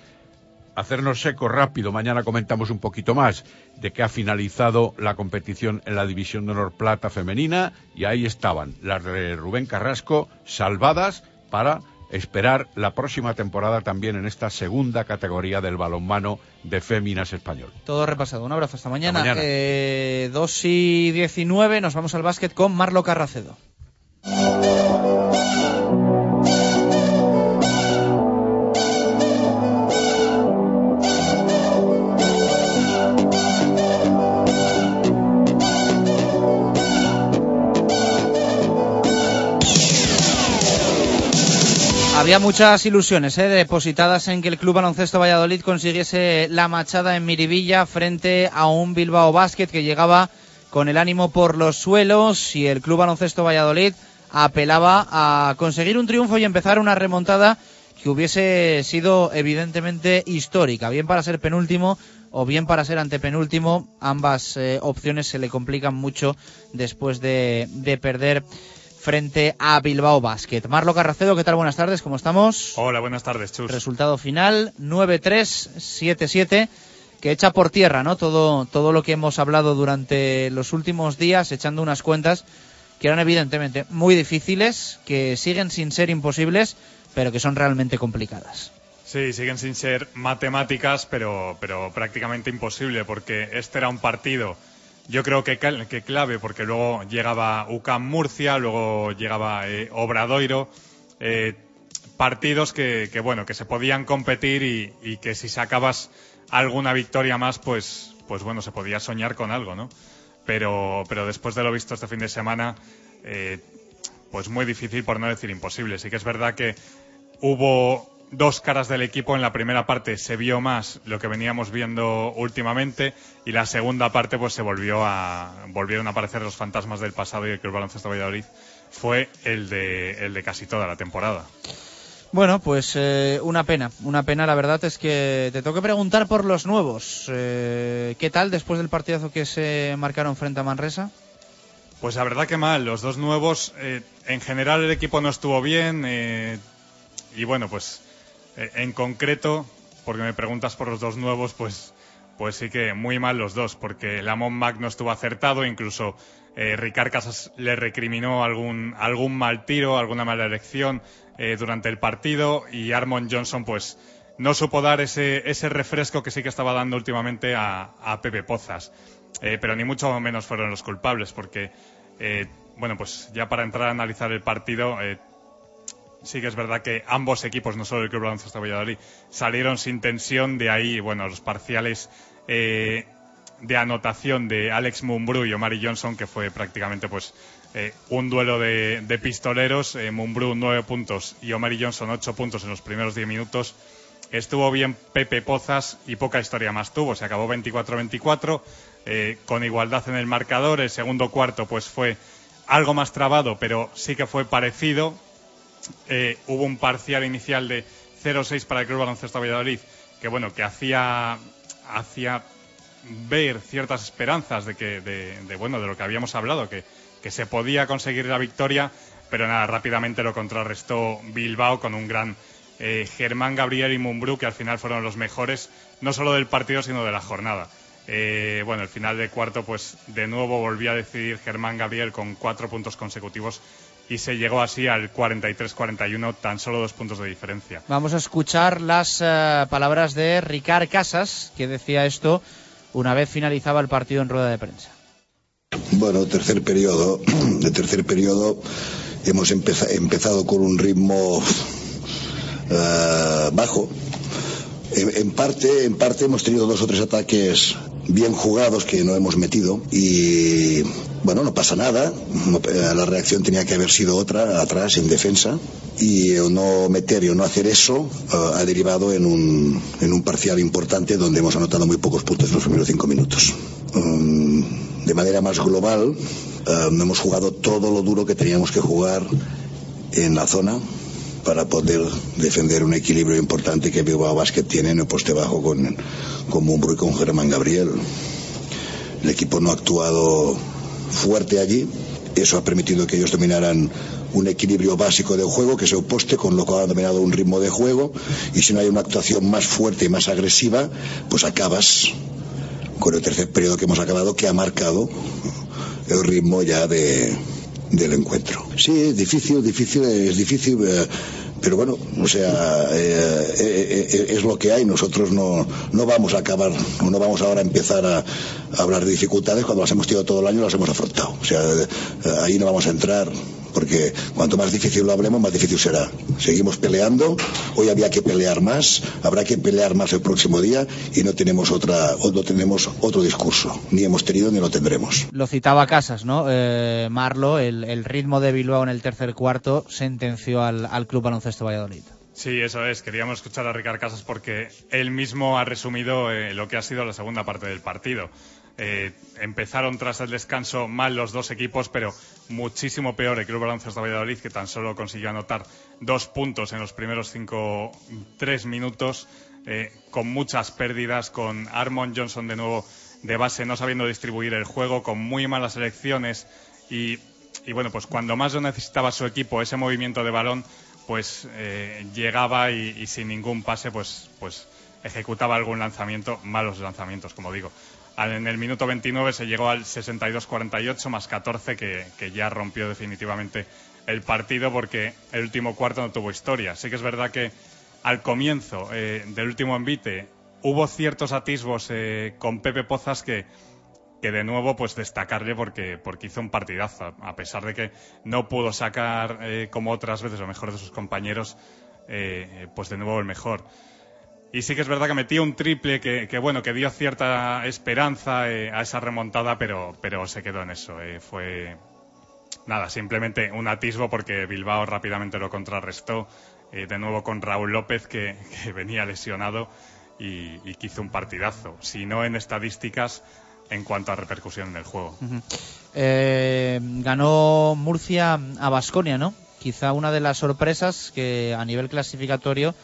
Hacernos seco rápido, mañana comentamos un poquito más de que ha finalizado la competición en la División de Honor Plata femenina y ahí estaban las de Rubén Carrasco salvadas para esperar la próxima temporada también en esta segunda categoría del balonmano de féminas español. Todo repasado. Un abrazo hasta mañana. mañana. Eh, 2 y 19 nos vamos al básquet con Marlo Carracedo. Había muchas ilusiones eh, depositadas en que el Club Baloncesto Valladolid consiguiese la machada en Miribilla frente a un Bilbao Basket que llegaba con el ánimo por los suelos y el Club Baloncesto Valladolid apelaba a conseguir un triunfo y empezar una remontada que hubiese sido evidentemente histórica, bien para ser penúltimo o bien para ser antepenúltimo. Ambas eh, opciones se le complican mucho después de, de perder frente a Bilbao Basket. Marlo Carracedo, ¿qué tal? Buenas tardes, ¿cómo estamos? Hola, buenas tardes, Chus. Resultado final 9-3-7-7 que echa por tierra, ¿no? Todo todo lo que hemos hablado durante los últimos días, echando unas cuentas que eran evidentemente muy difíciles, que siguen sin ser imposibles, pero que son realmente complicadas. Sí, siguen sin ser matemáticas, pero, pero prácticamente imposible, porque este era un partido, yo creo que, que clave, porque luego llegaba UCAM Murcia, luego llegaba eh, Obradoiro, eh, partidos que, que, bueno, que se podían competir y, y que si sacabas alguna victoria más, pues, pues bueno, se podía soñar con algo, ¿no? Pero, pero después de lo visto este fin de semana, eh, pues muy difícil, por no decir imposible. Sí que es verdad que hubo dos caras del equipo. En la primera parte se vio más lo que veníamos viendo últimamente y la segunda parte pues se volvió a volvieron a aparecer los fantasmas del pasado y el Club Baloncesto Valladolid fue el de el de casi toda la temporada. Bueno, pues eh, una pena, una pena. La verdad es que te tengo que preguntar por los nuevos. Eh, ¿Qué tal después del partidazo que se marcaron frente a Manresa? Pues la verdad que mal. Los dos nuevos, eh, en general el equipo no estuvo bien y bueno, pues en concreto, porque me preguntas por los dos nuevos, pues pues sí que muy mal los dos, porque Lamont Mac no estuvo acertado, incluso eh, Ricard Casas le recriminó algún algún mal tiro, alguna mala elección eh, durante el partido y Armon Johnson pues no supo dar ese, ese refresco que sí que estaba dando últimamente a, Pepe Pozas. Eh, pero ni mucho menos fueron los culpables, porque, eh, bueno, pues ya para entrar a analizar el partido, eh, sí que es verdad que ambos equipos, no solo el Club Baloncesto Valladolid, salieron sin tensión, de ahí, bueno, los parciales eh, de anotación de Alex Mumbrú y Omari Johnson, que fue prácticamente, pues, eh, un duelo de, pistoleros, eh, Mumbrú nueve puntos y Omari Johnson ocho puntos en los primeros diez minutos, estuvo bien Pepe Pozas y poca historia más tuvo. Se acabó 24-24, eh, con igualdad en el marcador. El segundo cuarto pues fue algo más trabado, pero sí que fue parecido. Eh, hubo un parcial inicial de 0-6 para el Club Baloncesto Valladolid, que bueno, que hacía, hacía ver ciertas esperanzas de que, de, bueno, de lo que habíamos hablado, que, que se podía conseguir la victoria, pero nada, rápidamente lo contrarrestó Bilbao con un gran eh, Germán Gabriel y Mumbrú, que al final fueron los mejores, no solo del partido, sino de la jornada. Eh, bueno, el final de cuarto, pues de nuevo volvió a decidir Germán Gabriel con cuatro puntos consecutivos y se llegó así al 43-41, tan solo dos puntos de diferencia. Vamos a escuchar las eh, palabras de Ricard Casas, que decía esto una vez finalizaba el partido en rueda de prensa. Bueno, tercer periodo. De tercer periodo hemos empeza- empezado con un ritmo eh, bajo. En, parte, en parte hemos tenido dos o tres ataques bien jugados que no hemos metido y bueno, no pasa nada. Eh, la reacción tenía que haber sido otra atrás en defensa y el no meter y no hacer eso eh, ha derivado en un, en un parcial importante donde hemos anotado muy pocos puntos en los primeros cinco minutos. Mm, de manera más global, eh, hemos jugado todo lo duro que teníamos que jugar en la zona para poder defender un equilibrio importante que Bilbao Basket tiene en el poste bajo con, con Mumbro y con Germán Gabriel. El equipo no ha actuado fuerte allí. Eso ha permitido que ellos dominaran un equilibrio básico del juego, que es el poste, con lo cual han dominado un ritmo de juego. Y si no hay una actuación más fuerte y más agresiva, pues acabas con el tercer periodo que hemos acabado, que ha marcado el ritmo ya de, del encuentro. Sí, es difícil, difícil, es difícil, eh, pero bueno, o sea, eh, eh, es lo que hay. Nosotros no, no vamos a acabar, no vamos ahora a empezar a, hablar de dificultades cuando las hemos tenido todo el año, las hemos afrontado. O sea, ahí no vamos a entrar. Porque cuanto más difícil lo hablemos, más difícil será. Seguimos peleando, hoy había que pelear más, habrá que pelear más el próximo día y no tenemos otra, o no tenemos otro discurso, ni hemos tenido ni lo tendremos. Lo citaba Casas, ¿no? Eh, Marlo, el, el ritmo de Bilbao en el tercer cuarto sentenció al, al Club Baloncesto Valladolid. Sí, eso es. Queríamos escuchar a Ricard Casas porque él mismo ha resumido eh, lo que ha sido la segunda parte del partido. Eh, empezaron tras el descanso mal los dos equipos, pero muchísimo peor el Club Baloncesto Valladolid, que tan solo consiguió anotar dos puntos en los primeros cinco, tres minutos, eh, con muchas pérdidas, con Armon Johnson de nuevo de base no sabiendo distribuir el juego, con muy malas elecciones y, y bueno, pues cuando más lo necesitaba su equipo, ese movimiento de balón, pues eh, llegaba y, y sin ningún pase, pues, pues ejecutaba algún lanzamiento, malos lanzamientos, como digo. En el minuto 29 se llegó al 62-48 más 14, que, que ya rompió definitivamente el partido porque el último cuarto no tuvo historia. Sí que es verdad que al comienzo eh, del último envite hubo ciertos atisbos eh, con Pepe Pozas que, que de nuevo pues destacarle porque, porque hizo un partidazo, a pesar de que no pudo sacar eh, como otras veces lo mejor de sus compañeros, eh, pues de nuevo el mejor. Y sí que es verdad que metió un triple que, bueno, que dio cierta esperanza eh, a esa remontada, pero, pero se quedó en eso. eh, fue nada, simplemente un atisbo porque Bilbao rápidamente lo contrarrestó. eh, de nuevo con Raúl López, que, venía lesionado y, que hizo un partidazo. Si no en estadísticas, en cuanto a repercusión en el juego. Ganó Murcia a Basconia, ¿no? Quizá una de las sorpresas que a nivel clasificatorio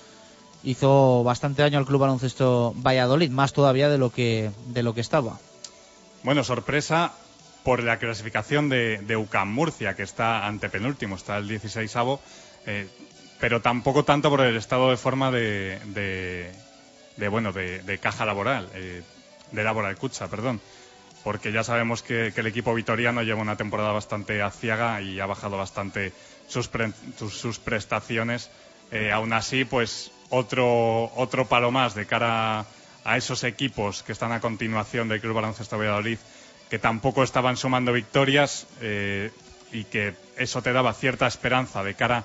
hizo bastante daño al Club Baloncesto Valladolid, más todavía de lo que de lo que estaba. Bueno, sorpresa por la clasificación de, de UCAM Murcia, que está antepenúltimo, está el 16avo, eh, pero tampoco tanto por el estado de forma de, de, de, bueno, de, de caja laboral, eh, de laboral cucha, perdón. Porque ya sabemos que, que el equipo vitoriano lleva una temporada bastante aciaga y ha bajado bastante sus, pre- sus prestaciones. Eh, aún así, pues otro, otro palo más de cara a esos equipos que están a continuación del Club Baloncesto Valladolid, que tampoco estaban sumando victorias eh, y que eso te daba cierta esperanza de cara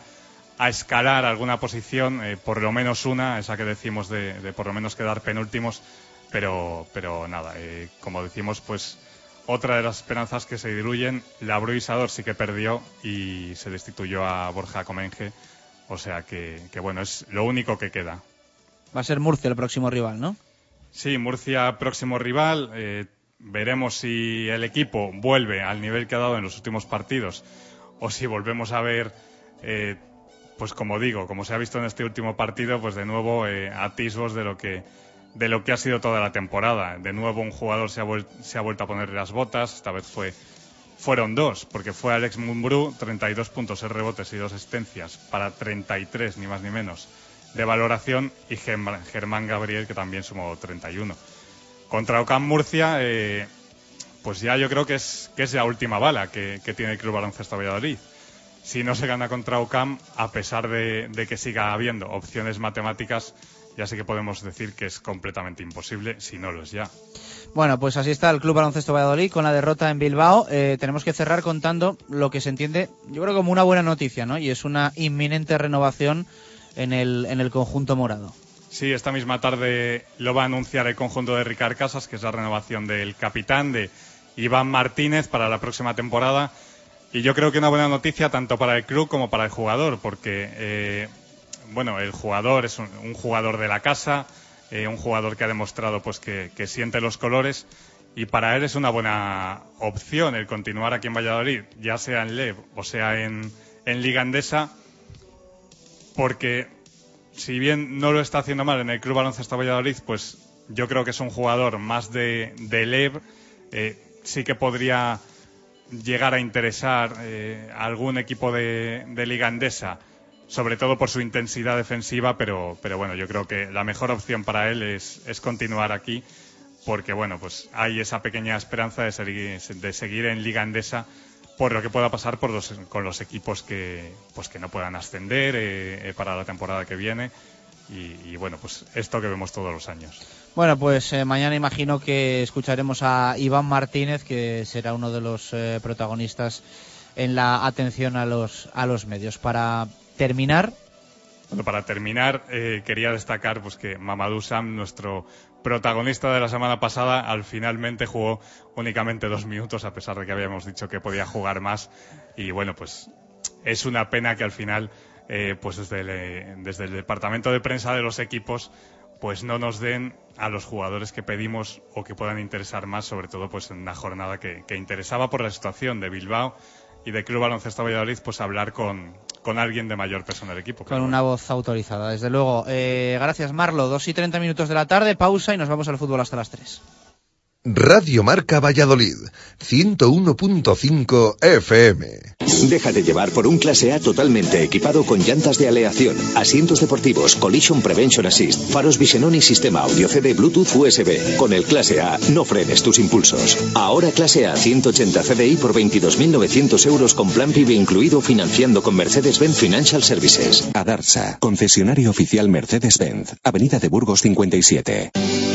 a escalar alguna posición, eh, por lo menos una, esa que decimos de, de por lo menos quedar penúltimos, pero, pero nada, eh, como decimos, pues otra de las esperanzas que se diluyen, la Bruisador sí que perdió y se destituyó a Borja Comenge, o sea que, que bueno, es lo único que queda. Va a ser Murcia el próximo rival, ¿no? Sí, Murcia próximo rival. eh, veremos si el equipo vuelve al nivel que ha dado en los últimos partidos o si volvemos a ver, eh, pues como digo, como se ha visto en este último partido, pues de nuevo eh, atisbos de lo que de lo que ha sido toda la temporada. De nuevo un jugador se ha, vuel- se ha vuelto a poner las botas. Esta vez fue fueron dos, porque fue Alex Mumbrú, 32 puntos, 6 rebotes y dos asistencias para 33, ni más ni menos, de valoración, y Germ- Germán Gabriel, que también sumó 31. Contra Ocam Murcia, eh, pues ya yo creo que es, que es la última bala que, tiene el Club Baloncesto Valladolid. Si no se gana contra Ocam, a pesar de, de que siga habiendo opciones matemáticas, ya sí que podemos decir que es completamente imposible, si no lo es ya. Bueno, pues así está el Club Baloncesto Valladolid con la derrota en Bilbao. Eh, tenemos que cerrar contando lo que se entiende, yo creo, como una buena noticia, ¿no? Y es una inminente renovación en el, en el conjunto morado. Sí, esta misma tarde lo va a anunciar el conjunto de Ricard Casas, que es la renovación del capitán de Iván Martínez para la próxima temporada. Y yo creo que una buena noticia tanto para el club como para el jugador, porque eh, bueno, el jugador es un, un jugador de la casa, eh, un jugador que ha demostrado pues que, siente los colores. Y para él es una buena opción el continuar aquí en Valladolid, ya sea en LEV o sea en, en Liga Andesa, porque si bien no lo está haciendo mal en el Club Baloncesto Valladolid, pues yo creo que es un jugador más de, LEV, eh, sí que podría llegar a interesar eh, a algún equipo de, de Liga Andesa, sobre todo por su intensidad defensiva, pero, pero bueno, yo creo que la mejor opción para él es, es continuar aquí, porque bueno, pues hay esa pequeña esperanza de seguir, de seguir en Liga Andesa por lo que pueda pasar por los- con los equipos que, pues que no puedan ascender eh, eh, para la temporada que viene. Y, bueno, pues esto que vemos todos los años. Bueno, pues eh, mañana imagino que escucharemos a Iván Martínez, que será uno de los protagonistas en la atención a los, a los medios. Para para terminar, eh, quería destacar pues que Mamadou Sam, nuestro protagonista de la semana pasada, al finalmente jugó únicamente dos minutos, a pesar de que habíamos dicho que podía jugar más. Y bueno, pues es una pena que al final, eh, pues desde el, eh, desde el departamento de prensa de los equipos, pues no nos den a los jugadores que pedimos o que puedan interesar más, sobre todo pues en una jornada que interesaba por la situación de Bilbao y de Club Baloncesto Valladolid, pues hablar con, con alguien de mayor peso en el equipo. con una voz autorizada, desde luego. Eh, gracias, Marlo. Dos y treinta minutos de la tarde, pausa y nos vamos al fútbol hasta las tres. Radio Marca Valladolid, 101.5 FM. Déjate llevar por un clase A totalmente equipado con llantas de aleación, asientos deportivos, collision prevention assist, faros Visenón y sistema audio CD Bluetooth USB. Con el clase A no frenes tus impulsos. Ahora clase A 180 CDI por 22.900 euros con plan PIB incluido financiando con Mercedes-Benz Financial Services. Adarsa, concesionario oficial Mercedes-Benz, Avenida de Burgos 57.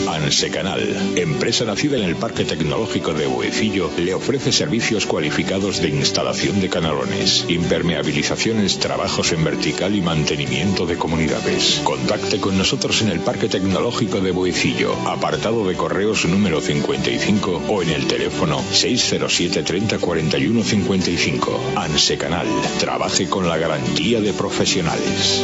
Ansecanal, empresa nacida en el Parque Tecnológico de Buecillo, le ofrece servicios cualificados de instalación de canalones, impermeabilizaciones, trabajos en vertical y mantenimiento de comunidades. Contacte con nosotros en el Parque Tecnológico de Buecillo, apartado de correos número 55 o en el teléfono 607 30 41 55. Ansecanal, trabaje con la garantía de profesionales.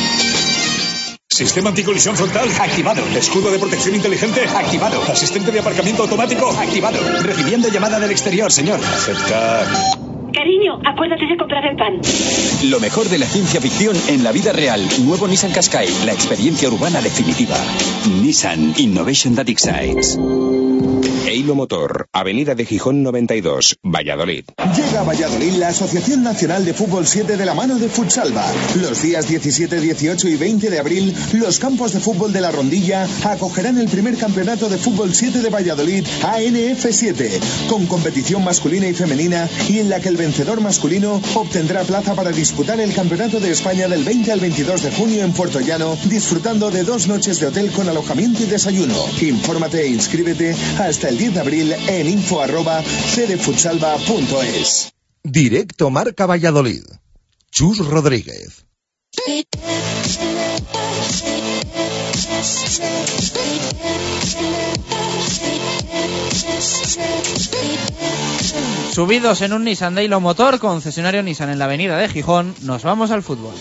Sistema anticolisión frontal activado. Escudo de protección inteligente activado. Asistente de aparcamiento automático activado. Recibiendo llamada del exterior, señor. Aceptar. Cariño, acuérdate de comprar el pan. Lo mejor de la ciencia ficción en la vida real. Nuevo Nissan Qashqai, la experiencia urbana definitiva. Nissan Innovation That Excites. E Andeilo Motor, Avenida de Gijón 92, Valladolid. Llega a Valladolid la Asociación Nacional de Fútbol 7 de la mano de Futsalva. Los días 17, 18 y 20 de abril, los campos de fútbol de la Rondilla acogerán el primer campeonato de fútbol 7 de Valladolid, ANF7, con competición masculina y femenina y en la que el vencedor masculino obtendrá plaza para disputar el Campeonato de España del 20 al 22 de junio en Puerto Llano, disfrutando de dos noches de hotel con alojamiento y desayuno. Infórmate e inscríbete hasta el 10 de abril en info arroba. Directo Marca Valladolid. Chus Rodríguez. Subidos en un Nissan Daylo Motor, concesionario Nissan en la avenida de Gijón, nos vamos al fútbol.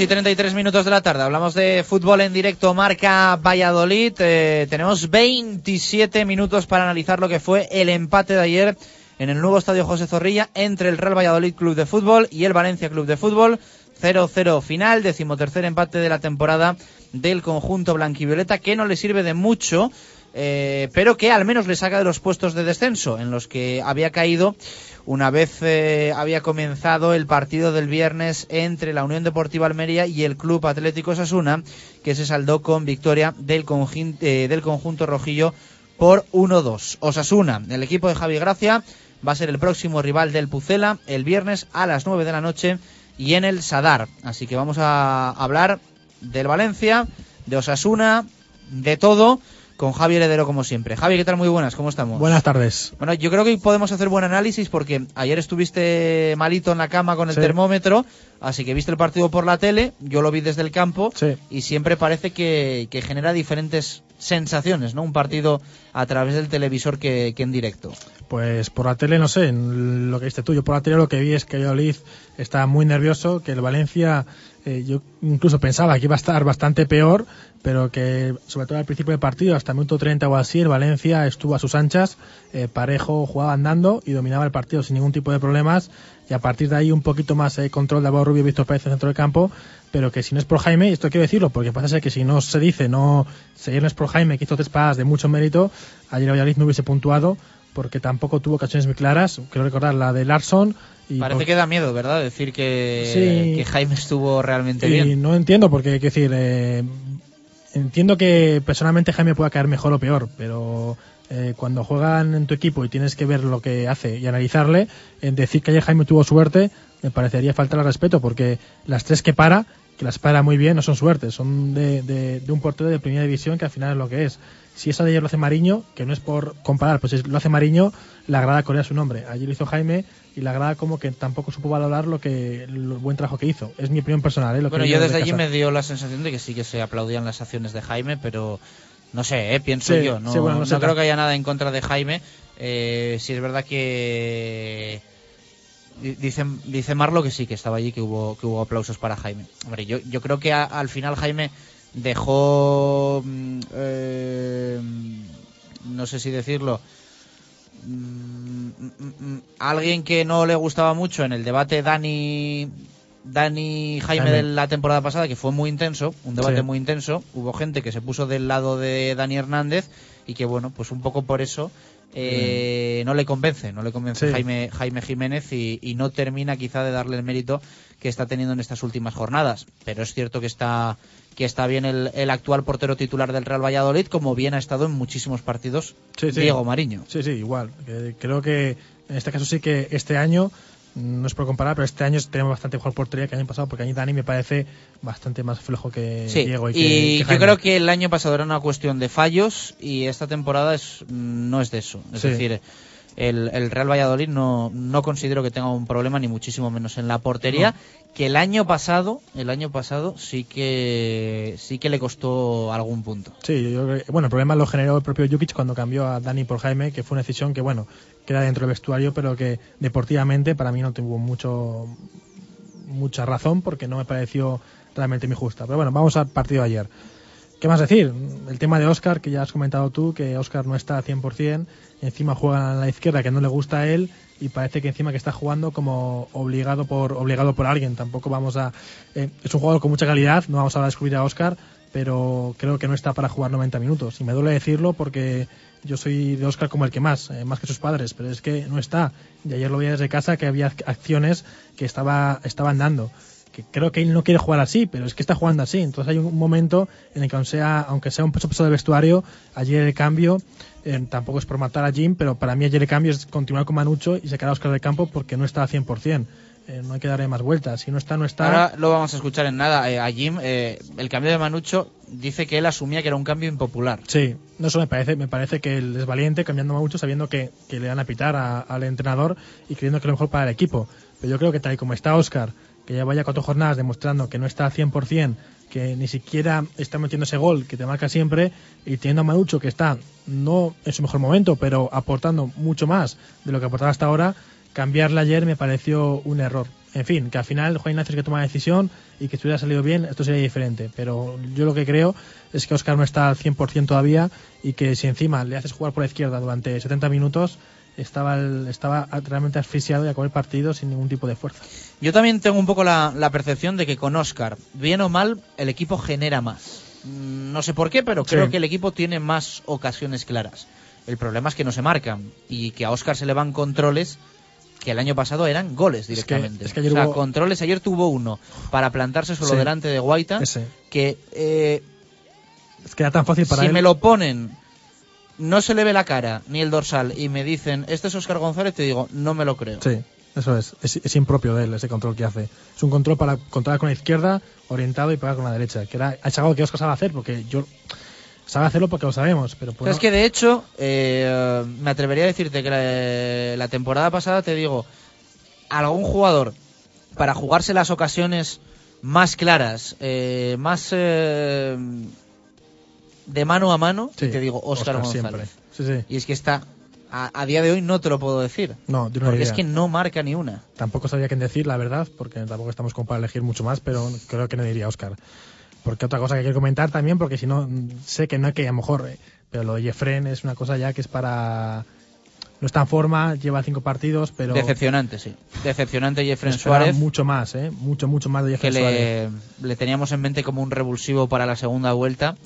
Dos y 33 minutos de la tarde. Hablamos de fútbol en directo, marca Valladolid. Eh, tenemos 27 minutos para analizar lo que fue el empate de ayer en el nuevo estadio José Zorrilla entre el Real Valladolid Club de Fútbol y el Valencia Club de Fútbol. 0-0 final, decimotercer empate de la temporada del conjunto blanquivioleta, que no le sirve de mucho, eh, pero que al menos le saca de los puestos de descenso, en los que había caído una vez eh, había comenzado el partido del viernes entre la Unión Deportiva Almería y el Club Atlético Sasuna, que se saldó con victoria del, eh, del conjunto rojillo por 1-2. Osasuna, el equipo de Javi Gracia, va a ser el próximo rival del Pucela el viernes a las 9 de la noche y en el Sadar. Así que vamos a hablar del Valencia, de Osasuna, de todo, con Javi Heredero como siempre. Javi, ¿qué tal? Muy buenas, ¿cómo estamos? Buenas tardes. Bueno, yo creo que podemos hacer buen análisis porque ayer estuviste malito en la cama con el Sí. termómetro, así que viste el partido por la tele, yo lo vi desde el campo Sí. y siempre parece que, que genera diferentes sensaciones, ¿no? Un partido a través del televisor que, que en directo. Pues por la tele, no sé, lo que viste tú. Yo por la tele lo que vi es que Valladolid está muy nervioso, que el Valencia, eh, yo incluso pensaba que iba a estar bastante peor, pero que sobre todo al principio del partido, hasta el minuto 30 o así, el Valencia estuvo a sus anchas, eh, parejo, jugaba andando y dominaba el partido sin ningún tipo de problemas. Y a partir de ahí un poquito más eh, control de Álvaro Rubio y Víctor Pérez en el centro del campo, pero que si no es por Jaime, y esto quiero decirlo, porque pasa ser que si no se dice, no, si ayer no es por Jaime, que hizo tres paradas de mucho mérito, ayer el Valladolid no hubiese puntuado, porque tampoco tuvo ocasiones muy claras. Quiero recordar la de Larson. Parece por- que da miedo, ¿verdad? Decir que, Sí. que Jaime estuvo realmente y bien. no entiendo, porque, quiero decir, eh, entiendo que personalmente Jaime pueda caer mejor o peor, pero eh, cuando juegan en tu equipo y tienes que ver lo que hace y analizarle, en decir que ayer Jaime tuvo suerte, me parecería faltar al respeto, porque las tres que para, que las para muy bien, no son suertes, son de, de- de un portero de primera división que al final es lo que es. Si esa de ayer lo hace Mariño, que no es por comparar, pues si lo hace Mariño, la grada corea su nombre. Ayer lo hizo Jaime y la grada como que tampoco supo valorar lo que el buen trabajo que hizo. Es mi opinión personal, ¿eh? Lo que Bueno, vi yo desde desde allí me dio la sensación de que sí que se aplaudían las acciones de Jaime, pero no sé, ¿eh? pienso Sí, yo. No, sí, bueno, no no sé creo que haya nada en contra de Jaime. Eh, si es verdad que di- dice, dice Marlo que sí, que estaba allí, que hubo, que hubo aplausos para Jaime. Hombre, yo, yo creo que a- al final Jaime dejó, mm, eh, no sé si decirlo, mm, mm, mm, alguien que no le gustaba mucho en el debate Dani Dani Jaime, Jaime. de la temporada pasada que fue muy intenso, un debate Sí. muy intenso, hubo gente que se puso del lado de Dani Hernández y que bueno, pues un poco por eso eh, no le convence, no le convence Sí. Jaime, Jaime Jiménez y, y no termina quizá de darle el mérito que está teniendo en estas últimas jornadas. Pero es cierto que está que está bien el, el actual portero titular del Real Valladolid, como bien ha estado en muchísimos partidos Sí, sí. Diego Mariño. Sí, sí, igual. Creo que en este caso sí que este año, no es por comparar, pero este año tenemos bastante mejor portería que el año pasado, porque a mí Dani me parece bastante más flojo que Sí, Diego y y, que, yo creo que el año pasado era una cuestión de fallos y esta temporada es no es de eso. Es decir, el, el Real Valladolid no, no considero que tenga un problema ni muchísimo menos en la portería que el año pasado el año pasado sí que sí que le costó algún punto Sí, yo creo que- bueno, el problema lo generó el propio Jukic cuando cambió a Dani por Jaime, que fue una decisión que, bueno, queda dentro del vestuario, pero que deportivamente para mí no tuvo mucho mucha razón porque no me pareció realmente muy justa. Pero bueno, vamos al partido de ayer. ¿Qué más decir? El tema de Oscar, que ya has comentado tú, que Oscar no está al 100%, encima juega a la izquierda que no le gusta a él y parece que encima que está jugando como obligado por obligado por alguien. Tampoco vamos a... eh, es un jugador con mucha calidad, no vamos a descubrir a Oscar, pero creo que no está para jugar 90 minutos. Y me duele decirlo porque yo soy de Oscar como el que más, eh, más que sus padres, pero es que no está. Y ayer lo veía desde casa que había ac- acciones que estaba, estaban dando. Que creo que él no quiere jugar así, pero es que está jugando así. Entonces hay un momento en el que, aunque sea, aunque sea un peso del vestuario, ayer el cambio, eh, tampoco es por matar a Jim, pero para mí ayer el cambio es continuar con Manucho y sacar a Oscar del campo porque no está al 100%. Eh, no hay que darle más vueltas. Si no está, no está. Ahora lo vamos a escuchar en nada. Eh, a Jim, eh, el cambio de Manucho dice que él asumía que era un cambio impopular. Sí, no eso me parece, me parece que él es valiente cambiando mucho sabiendo que, que le van a pitar a- al entrenador y creyendo que es lo mejor para el equipo. Pero yo creo que tal y como está Oscar, que ya vaya cuatro jornadas demostrando que no está al 100%, que ni siquiera está metiendo ese gol que te marca siempre, y teniendo a Manucho que está no en su mejor momento, pero aportando mucho más de lo que aportaba hasta ahora, cambiarle ayer me pareció un error. En fin, que al final Juan Ignacio es que toma la decisión y que si hubiera salido bien, esto sería diferente. Pero yo lo que creo es que Oscar no está al 100% todavía y que si encima le haces jugar por la izquierda durante 70 minutos, estaba, el- estaba realmente asfixiado y acabó el partido sin ningún tipo de fuerza. Yo también tengo un poco la, la percepción de que con Oscar, bien o mal, el equipo genera más. Mm, No sé por qué, pero creo Sí. que el equipo tiene más ocasiones claras. El problema es que no se marcan y que a Oscar se le van controles que el año pasado eran goles Es que- directamente. es que ayer o sea, hubo- controles. Ayer tuvo uno para plantarse solo Sí. delante de Guaita Ese. que eh, Es que era tan fácil para si él. me lo ponen, no se le ve la cara ni el dorsal y me dicen, este es Oscar González, te digo, no me lo creo. Sí, eso es. es. es impropio de él ese control que hace. Es un control para controlar con la izquierda, orientado y pegar con la derecha. Que era, es algo que Oscar sabe hacer, porque yo sabe hacerlo porque lo sabemos. Pero pues Es no. que de hecho, eh, me atrevería a decirte que la, la temporada pasada, te digo, algún jugador para jugarse las ocasiones más claras, eh, más eh, de mano a mano, Sí, y te digo, González. siempre. Sí, sí. Y es que está, a, a día de hoy no te lo puedo decir. No, de una porque idea. es que no marca ni una. Tampoco sabía quién decir, la verdad, porque tampoco estamos como para elegir mucho más, pero creo que no diría Oscar. Porque otra cosa que quiero comentar también, porque si no, sé que no hay que a lo mejor, eh, pero lo de Jeffren es una cosa ya que es para. No está en forma, lleva cinco partidos, pero. Decepcionante, sí. Decepcionante Jeffrey esperaba Suárez. mucho más, ¿eh? Mucho, mucho más de que Jeffrey Suárez. le, le teníamos en mente como un revulsivo para la segunda vuelta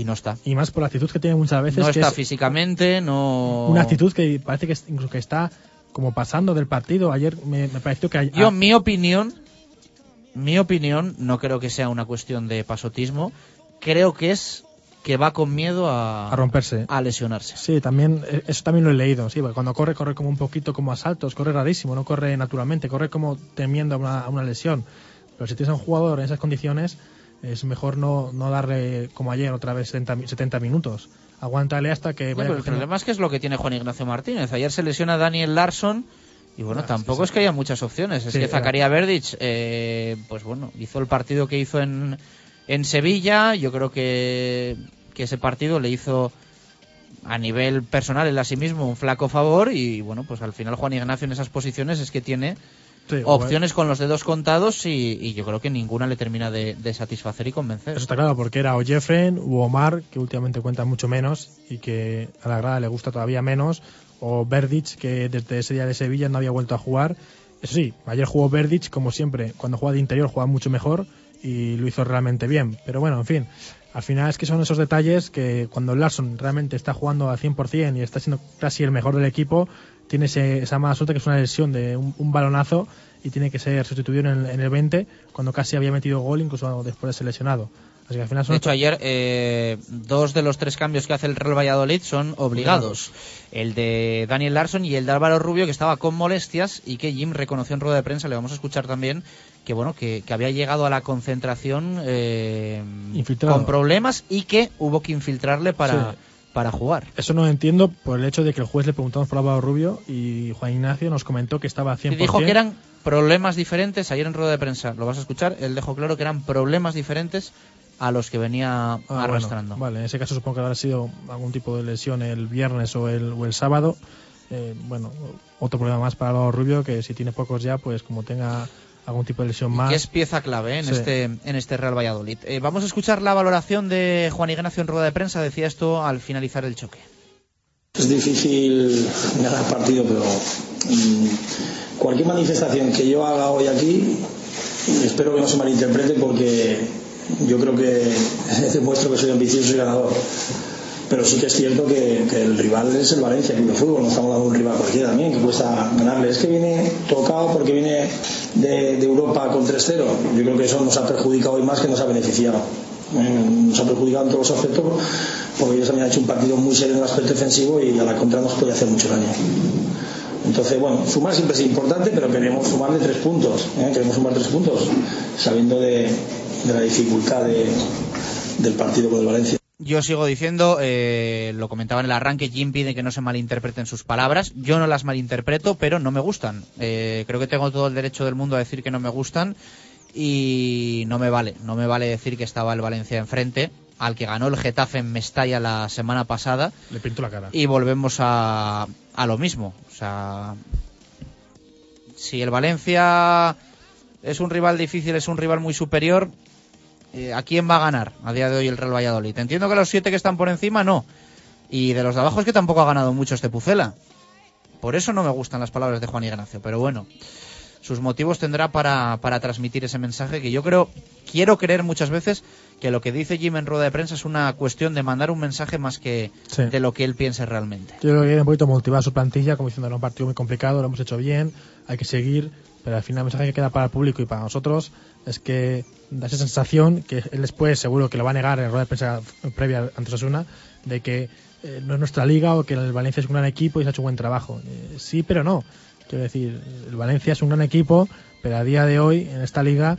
y no está. Y más por la actitud que tiene muchas veces. No que está es físicamente, no. Una actitud que parece que es- incluso que está como pasando del partido. Ayer me, me pareció que. Yo, ah, mi opinión, mi opinión, no creo que sea una cuestión de pasotismo. Creo que es que va con miedo a, A romperse. a lesionarse. Sí, también, eh, eso también lo he leído, sí, porque cuando corre, corre como un poquito como a saltos, corre rarísimo, no corre naturalmente, corre como temiendo a una, a una lesión. Pero si tienes a un jugador en esas condiciones, es mejor no, no darle como ayer otra vez 70, mi- 70 minutos. Aguántale hasta que No, vaya pero el problema es que es lo que tiene Juan Ignacio Martínez. Ayer se lesiona Daniel Larson y bueno, tampoco es que haya muchas opciones. Es Sí, que Zacarías Verdic, eh, pues bueno, hizo el partido que hizo en, en Sevilla. Yo creo que, que ese partido le hizo a nivel personal él a sí mismo un flaco favor y bueno, pues al final Juan Ignacio en esas posiciones es que tiene Sí, opciones con los dedos contados y, y yo creo que ninguna le termina de, de satisfacer y convencer. Eso está claro, porque era o Jeffren o Omar, que últimamente cuenta mucho menos y que a la grada le gusta todavía menos, o Verdic, que desde ese día de Sevilla no había vuelto a jugar. Eso sí, ayer jugó Verdic, como siempre, cuando juega de interior juega mucho mejor y lo hizo realmente bien. Pero bueno, en fin, al final es que son esos detalles que cuando Larson realmente está jugando al 100% y está siendo casi el mejor del equipo, tiene ese- esa mala suerte que es una lesión de un, un balonazo y tiene que ser sustituido en el, en el 20 cuando casi había metido gol incluso después de ser lesionado. Así que al final son De hecho, ayer eh, dos de los tres cambios que hace el Real Valladolid son obligados. El de Daniel Larson y el de Álvaro Rubio, que estaba con molestias y que Jim reconoció en rueda de prensa. Le vamos a escuchar también que bueno que, que había llegado a la concentración eh, con problemas y que hubo que infiltrarle para, Sí. Para jugar. Eso no lo entiendo por el hecho de que el juez le preguntamos por Álvaro Rubio y Juan Ignacio nos comentó que estaba 100%. Y dijo que eran problemas diferentes, ayer en rueda de prensa, lo vas a escuchar, él dejó claro que eran problemas diferentes a los que venía Ah, bueno, arrastrando. vale, en ese caso supongo que habrá sido algún tipo de lesión el viernes o el, o el sábado. Eh, bueno, otro problema más para Álvaro Rubio que si tiene pocos ya, pues como tenga algún tipo de lesión más. que es pieza clave ¿eh? en, Sí. este, en este Real Valladolid. Eh, vamos a escuchar la valoración de Juan Ignacio en rueda de prensa, decía esto al finalizar el choque. Es difícil ganar partido, pero mm, cualquier manifestación que yo haga hoy aquí, espero que no se malinterprete porque yo creo que demuestro que soy ambicioso y ganador. Pero sí que es cierto que, el rival es el Valencia Club de Fútbol, no estamos hablando de un rival cualquiera también, que cuesta ganarle. Es que viene tocado porque viene de, Europa con 3-0. Yo creo que eso nos ha perjudicado hoy más que nos ha beneficiado. Eh, nos ha perjudicado en todos los aspectos porque ellos también han hecho un partido muy serio en el aspecto defensivo y a la contra nos puede hacer mucho daño. Entonces, bueno, sumar siempre es importante, pero queremos sumar tres puntos. ¿eh? Queremos sumar tres puntos, sabiendo de, la dificultad de- del partido con el Valencia. Yo sigo diciendo, eh, lo comentaba en el arranque, Jim pide que no se malinterpreten sus palabras. Yo no las malinterpreto, pero no me gustan. Eh, creo que tengo todo el derecho del mundo a decir que no me gustan y no me vale. No me vale decir que estaba el Valencia enfrente, al que ganó el Getafe en Mestalla la semana pasada. Le pinto la cara. Y volvemos a, a lo mismo. O sea, si el Valencia es un rival difícil, es un rival muy superior, eh, ¿a quién va a ganar a día de hoy el Real Valladolid? Entiendo que los siete que están por encima no. Y de los de abajo es que tampoco ha ganado mucho este Pucela. Por eso no me gustan las palabras de Juan Ignacio. Pero bueno, sus motivos tendrá para, para transmitir ese mensaje que yo creo, quiero creer muchas veces que lo que dice Jim en rueda de prensa es una cuestión de mandar un mensaje más que Sí. de lo que él piense realmente. Yo creo que viene un poquito motivada su plantilla, como diciendo, era un partido muy complicado, lo hemos hecho bien, hay que seguir, pero al final el mensaje que queda para el público y para nosotros es que da esa sensación que él después seguro que lo va a negar en rueda de prensa previa ante Osasuna, de que eh, no es nuestra liga o que el Valencia es un gran equipo y se ha hecho un buen trabajo. Eh, sí, pero no. Quiero decir, el Valencia es un gran equipo, pero a día de hoy en esta liga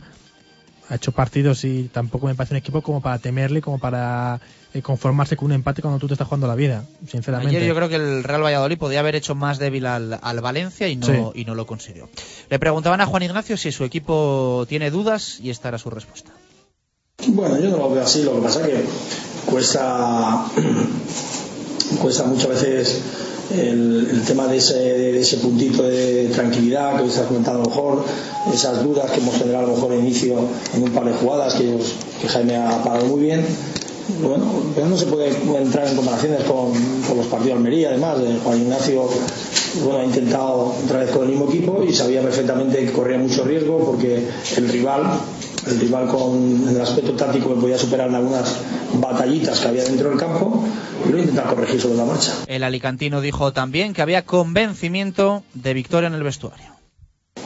ha hecho partidos y tampoco me parece un equipo como para temerle, como para eh, conformarse con un empate cuando tú te estás jugando la vida, sinceramente. Ayer yo creo que el Real Valladolid podía haber hecho más débil al, al Valencia y no, Sí. y no lo consiguió. Le preguntaban a Juan Ignacio si su equipo tiene dudas y esta era su respuesta. Bueno, yo no lo veo así, lo que pasa que cuesta, cuesta muchas veces el, el tema de ese, de ese puntito de tranquilidad que hoy se ha comentado a lo mejor, esas dudas que hemos generado a lo mejor al inicio en un par de jugadas que, que Jaime ha parado muy bien. Bueno, pero no se puede entrar en comparaciones con, con los partidos de Almería, además. Juan Ignacio bueno, ha intentado otra vez con el mismo equipo y sabía perfectamente que corría mucho riesgo porque el rival, el rival con en el aspecto táctico podía superar en algunas batallitas que había dentro del campo y lo intentaba corregir sobre la marcha. El alicantino dijo también que había convencimiento de victoria en el vestuario.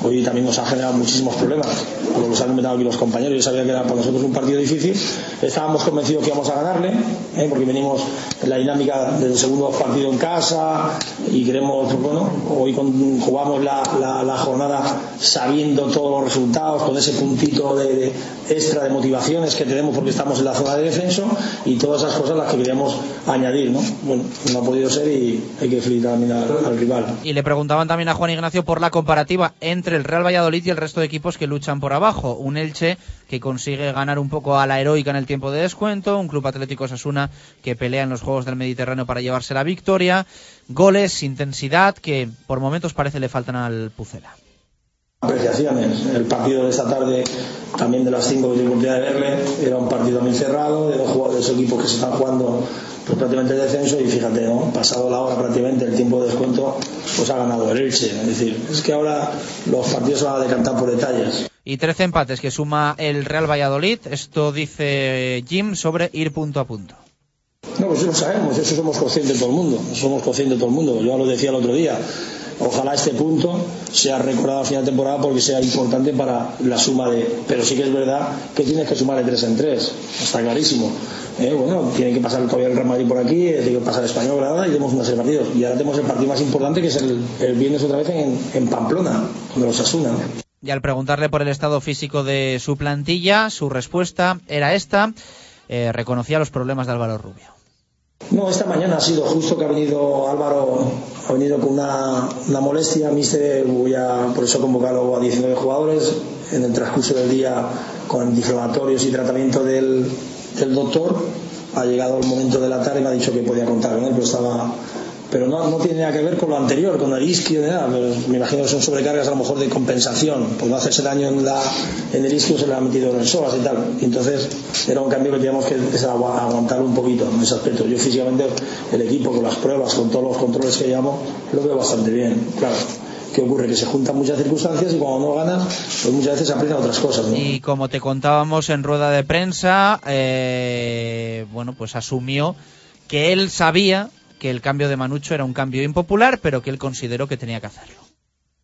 Hoy también nos ha generado muchísimos problemas, como los han comentado aquí los compañeros. Yo sabía que era para nosotros un partido difícil. Estábamos convencidos que íbamos a ganarle, ¿eh? porque venimos en la dinámica del segundo partido en casa y queremos, bueno, hoy jugamos la, la- la jornada sabiendo todos los resultados, con ese puntito de, de extra de motivaciones que tenemos porque estamos en la zona de descenso y todas esas cosas las que queríamos añadir, ¿no? Bueno, no ha podido ser y hay que felicitar también al- al rival. Y le preguntaban también a Juan Ignacio por la comparativa entre el Real Valladolid y el resto de equipos que luchan por abajo. Un Elche que consigue ganar un poco a la heroica en el tiempo de descuento, un Club Atlético Sasuna que pelea en los Juegos del Mediterráneo para llevarse la victoria, goles, intensidad que por momentos parece le faltan al Pucela. apreciaciones. El partido de esta tarde, también de las 5 que tuve oportunidad de verle, era un partido también cerrado, de dos, jugadores, de dos equipos que se están jugando pues, prácticamente el descenso y fíjate, ¿no? pasado la hora prácticamente, el tiempo de descuento, pues ha ganado el Elche. Es decir, es que ahora los partidos se van a decantar por detalles. Y 13 empates que suma el Real Valladolid. Esto dice Jim sobre ir punto a punto. No, pues eso lo sabemos, eso somos conscientes todo el mundo, somos conscientes todo el mundo. Yo lo decía el otro día. Ojalá este punto sea recordado a final de temporada porque sea importante para la suma de. Pero sí que es verdad que tienes que sumar de tres en tres, está clarísimo. Eh, bueno, tiene que pasar todavía el Real Madrid por aquí, eh, tiene que pasar el Español, Granada y tenemos una serie de partidos. Y ahora tenemos el partido más importante que es el, el viernes otra vez en, en Pamplona, con los Asuna. Y al preguntarle por el estado físico de su plantilla, su respuesta era esta. Eh, reconocía los problemas de Álvaro Rubio. No, esta mañana ha sido justo que ha venido Álvaro, ha venido con una, una molestia. Mister, voy a, por eso he convocado a 19 jugadores. En el transcurso del día, con antiinflamatorios y tratamiento del, del doctor, ha llegado el momento de la tarde y me ha dicho que podía contar con él, pero estaba pero no, no, tiene nada que ver con lo anterior, con el isquio nada. me imagino que son sobrecargas a lo mejor de compensación, por no hacerse daño en, la, en el isquio se le ha metido en el psoas y tal. Entonces era un cambio que teníamos que aguantar un poquito en ese aspecto. Yo físicamente, el equipo, con las pruebas, con todos los controles que llamo, lo veo bastante bien, claro. ¿Qué ocurre? Que se juntan muchas circunstancias y cuando no ganas, pues muchas veces se aprecian otras cosas. Y como te contábamos en rueda de prensa, eh, bueno, pues asumió que él sabía que el cambio de Manucho era un cambio impopular, pero que él consideró que tenía que hacerlo.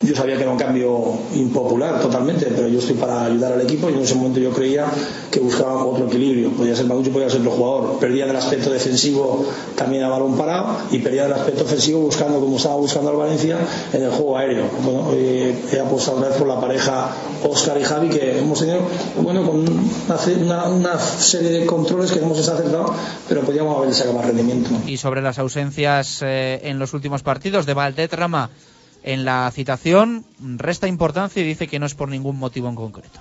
Yo sabía que era un cambio impopular totalmente, pero yo estoy para ayudar al equipo y en ese momento yo creía que buscaba otro equilibrio. Podía ser Manucho, podía ser otro jugador. Perdía del aspecto defensivo también a balón parado y perdía del aspecto ofensivo buscando, como estaba buscando al Valencia, en el juego aéreo. Bueno, eh, he apostado otra vez por la pareja Oscar y Javi, que hemos tenido, bueno, con una, una serie de controles que hemos acertado, pero podíamos haber sacado más rendimiento. Y sobre las ausencias eh, en los últimos partidos de Valdetrama en la citación resta importancia y dice que no es por ningún motivo en concreto.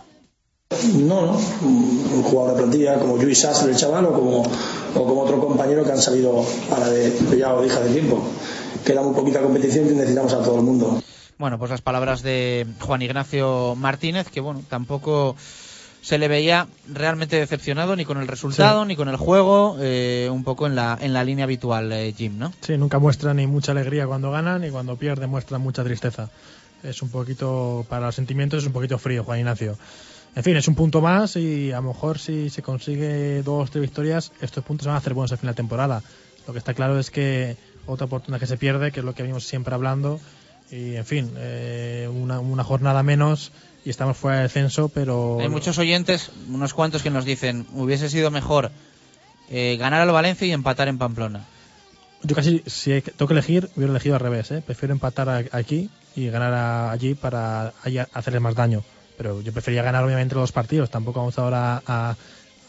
No, no. Un jugador de plantilla como Luis Sastre, el chaval, o como, o como otro compañero que han salido a la de, ya lo dije de tiempo. Queda muy poquita competición y necesitamos a todo el mundo. Bueno, pues las palabras de Juan Ignacio Martínez, que bueno, tampoco se le veía realmente decepcionado ni con el resultado, sí. ni con el juego, eh, un poco en la, en la línea habitual, eh, Jim, ¿no? Sí, nunca muestra ni mucha alegría cuando gana, ni cuando pierde muestra mucha tristeza. Es un poquito, para los sentimientos, es un poquito frío, Juan Ignacio. En fin, es un punto más y a lo mejor si se consigue dos o tres victorias, estos puntos van a hacer buenos al final de temporada. Lo que está claro es que otra oportunidad que se pierde, que es lo que venimos siempre hablando, y en fin, eh, una, una jornada menos y estamos fuera del censo, pero... Hay muchos oyentes, unos cuantos que nos dicen, hubiese sido mejor eh, ganar al Valencia y empatar en Pamplona. Yo casi, si tengo que elegir, hubiera elegido al revés, ¿eh? Prefiero empatar a, aquí y ganar a, allí para hacerles más daño. Pero yo prefería ganar obviamente los partidos, tampoco vamos ahora a,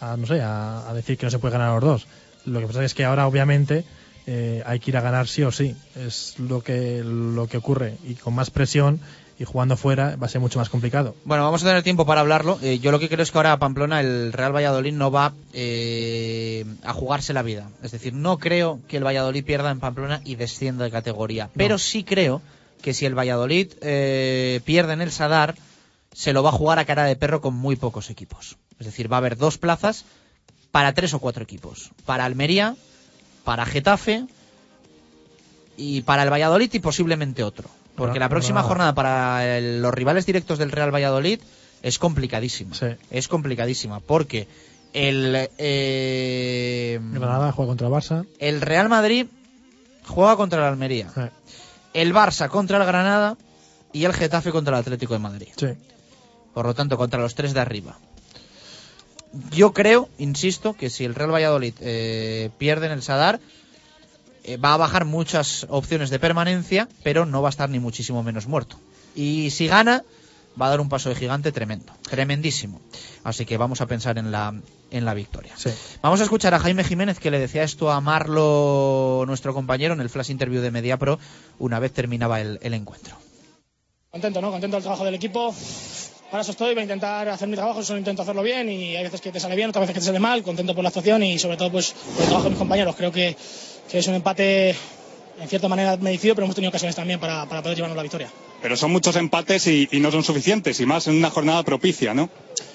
a no sé, a, decir que no se puede ganar los dos. Lo que pasa es que ahora obviamente eh, hay que ir a ganar sí o sí, es lo que, lo que ocurre y con más presión y jugando fuera va a ser mucho más complicado. Bueno, vamos a tener tiempo para hablarlo. Eh, yo lo que creo es que ahora Pamplona el Real Valladolid no va eh, a jugarse la vida. Es decir, no creo que el Valladolid pierda en Pamplona y descienda de categoría. No. Pero sí creo que si el Valladolid eh, pierde en el Sadar, se lo va a jugar a cara de perro con muy pocos equipos. Es decir, va a haber dos plazas para tres o cuatro equipos. Para Almería, para Getafe y para el Valladolid y posiblemente otro. Porque la próxima jornada para el, los rivales directos del Real Valladolid es complicadísima. Sí. Es complicadísima. Porque el. Eh, Granada juega contra el Barça. El Real Madrid juega contra el Almería. Sí. El Barça contra el Granada. Y el Getafe contra el Atlético de Madrid. Sí. Por lo tanto, contra los tres de arriba. Yo creo, insisto, que si el Real Valladolid eh, pierde en el Sadar, va a bajar muchas opciones de permanencia, pero no va a estar ni muchísimo menos muerto. Y si gana, va a dar un paso de gigante tremendo, tremendísimo. Así que vamos a pensar en la, en la victoria. Sí. Vamos a escuchar a Jaime Jiménez que le decía esto a Marlo, nuestro compañero, en el flash interview de Mediapro, una vez terminaba el, el encuentro. Contento, ¿no? Contento del trabajo del equipo. Para eso estoy, voy a intentar hacer mi trabajo, solo intento hacerlo bien y hay veces que te sale bien, otras veces que te sale mal, contento por la actuación y sobre todo pues por el trabajo de mis compañeros. Creo que, que es un empate en cierta manera merecido, pero hemos tenido ocasiones también para, para poder llevarnos la victoria. Pero son muchos empates y, y, no son suficientes, y más en una jornada propicia, ¿no?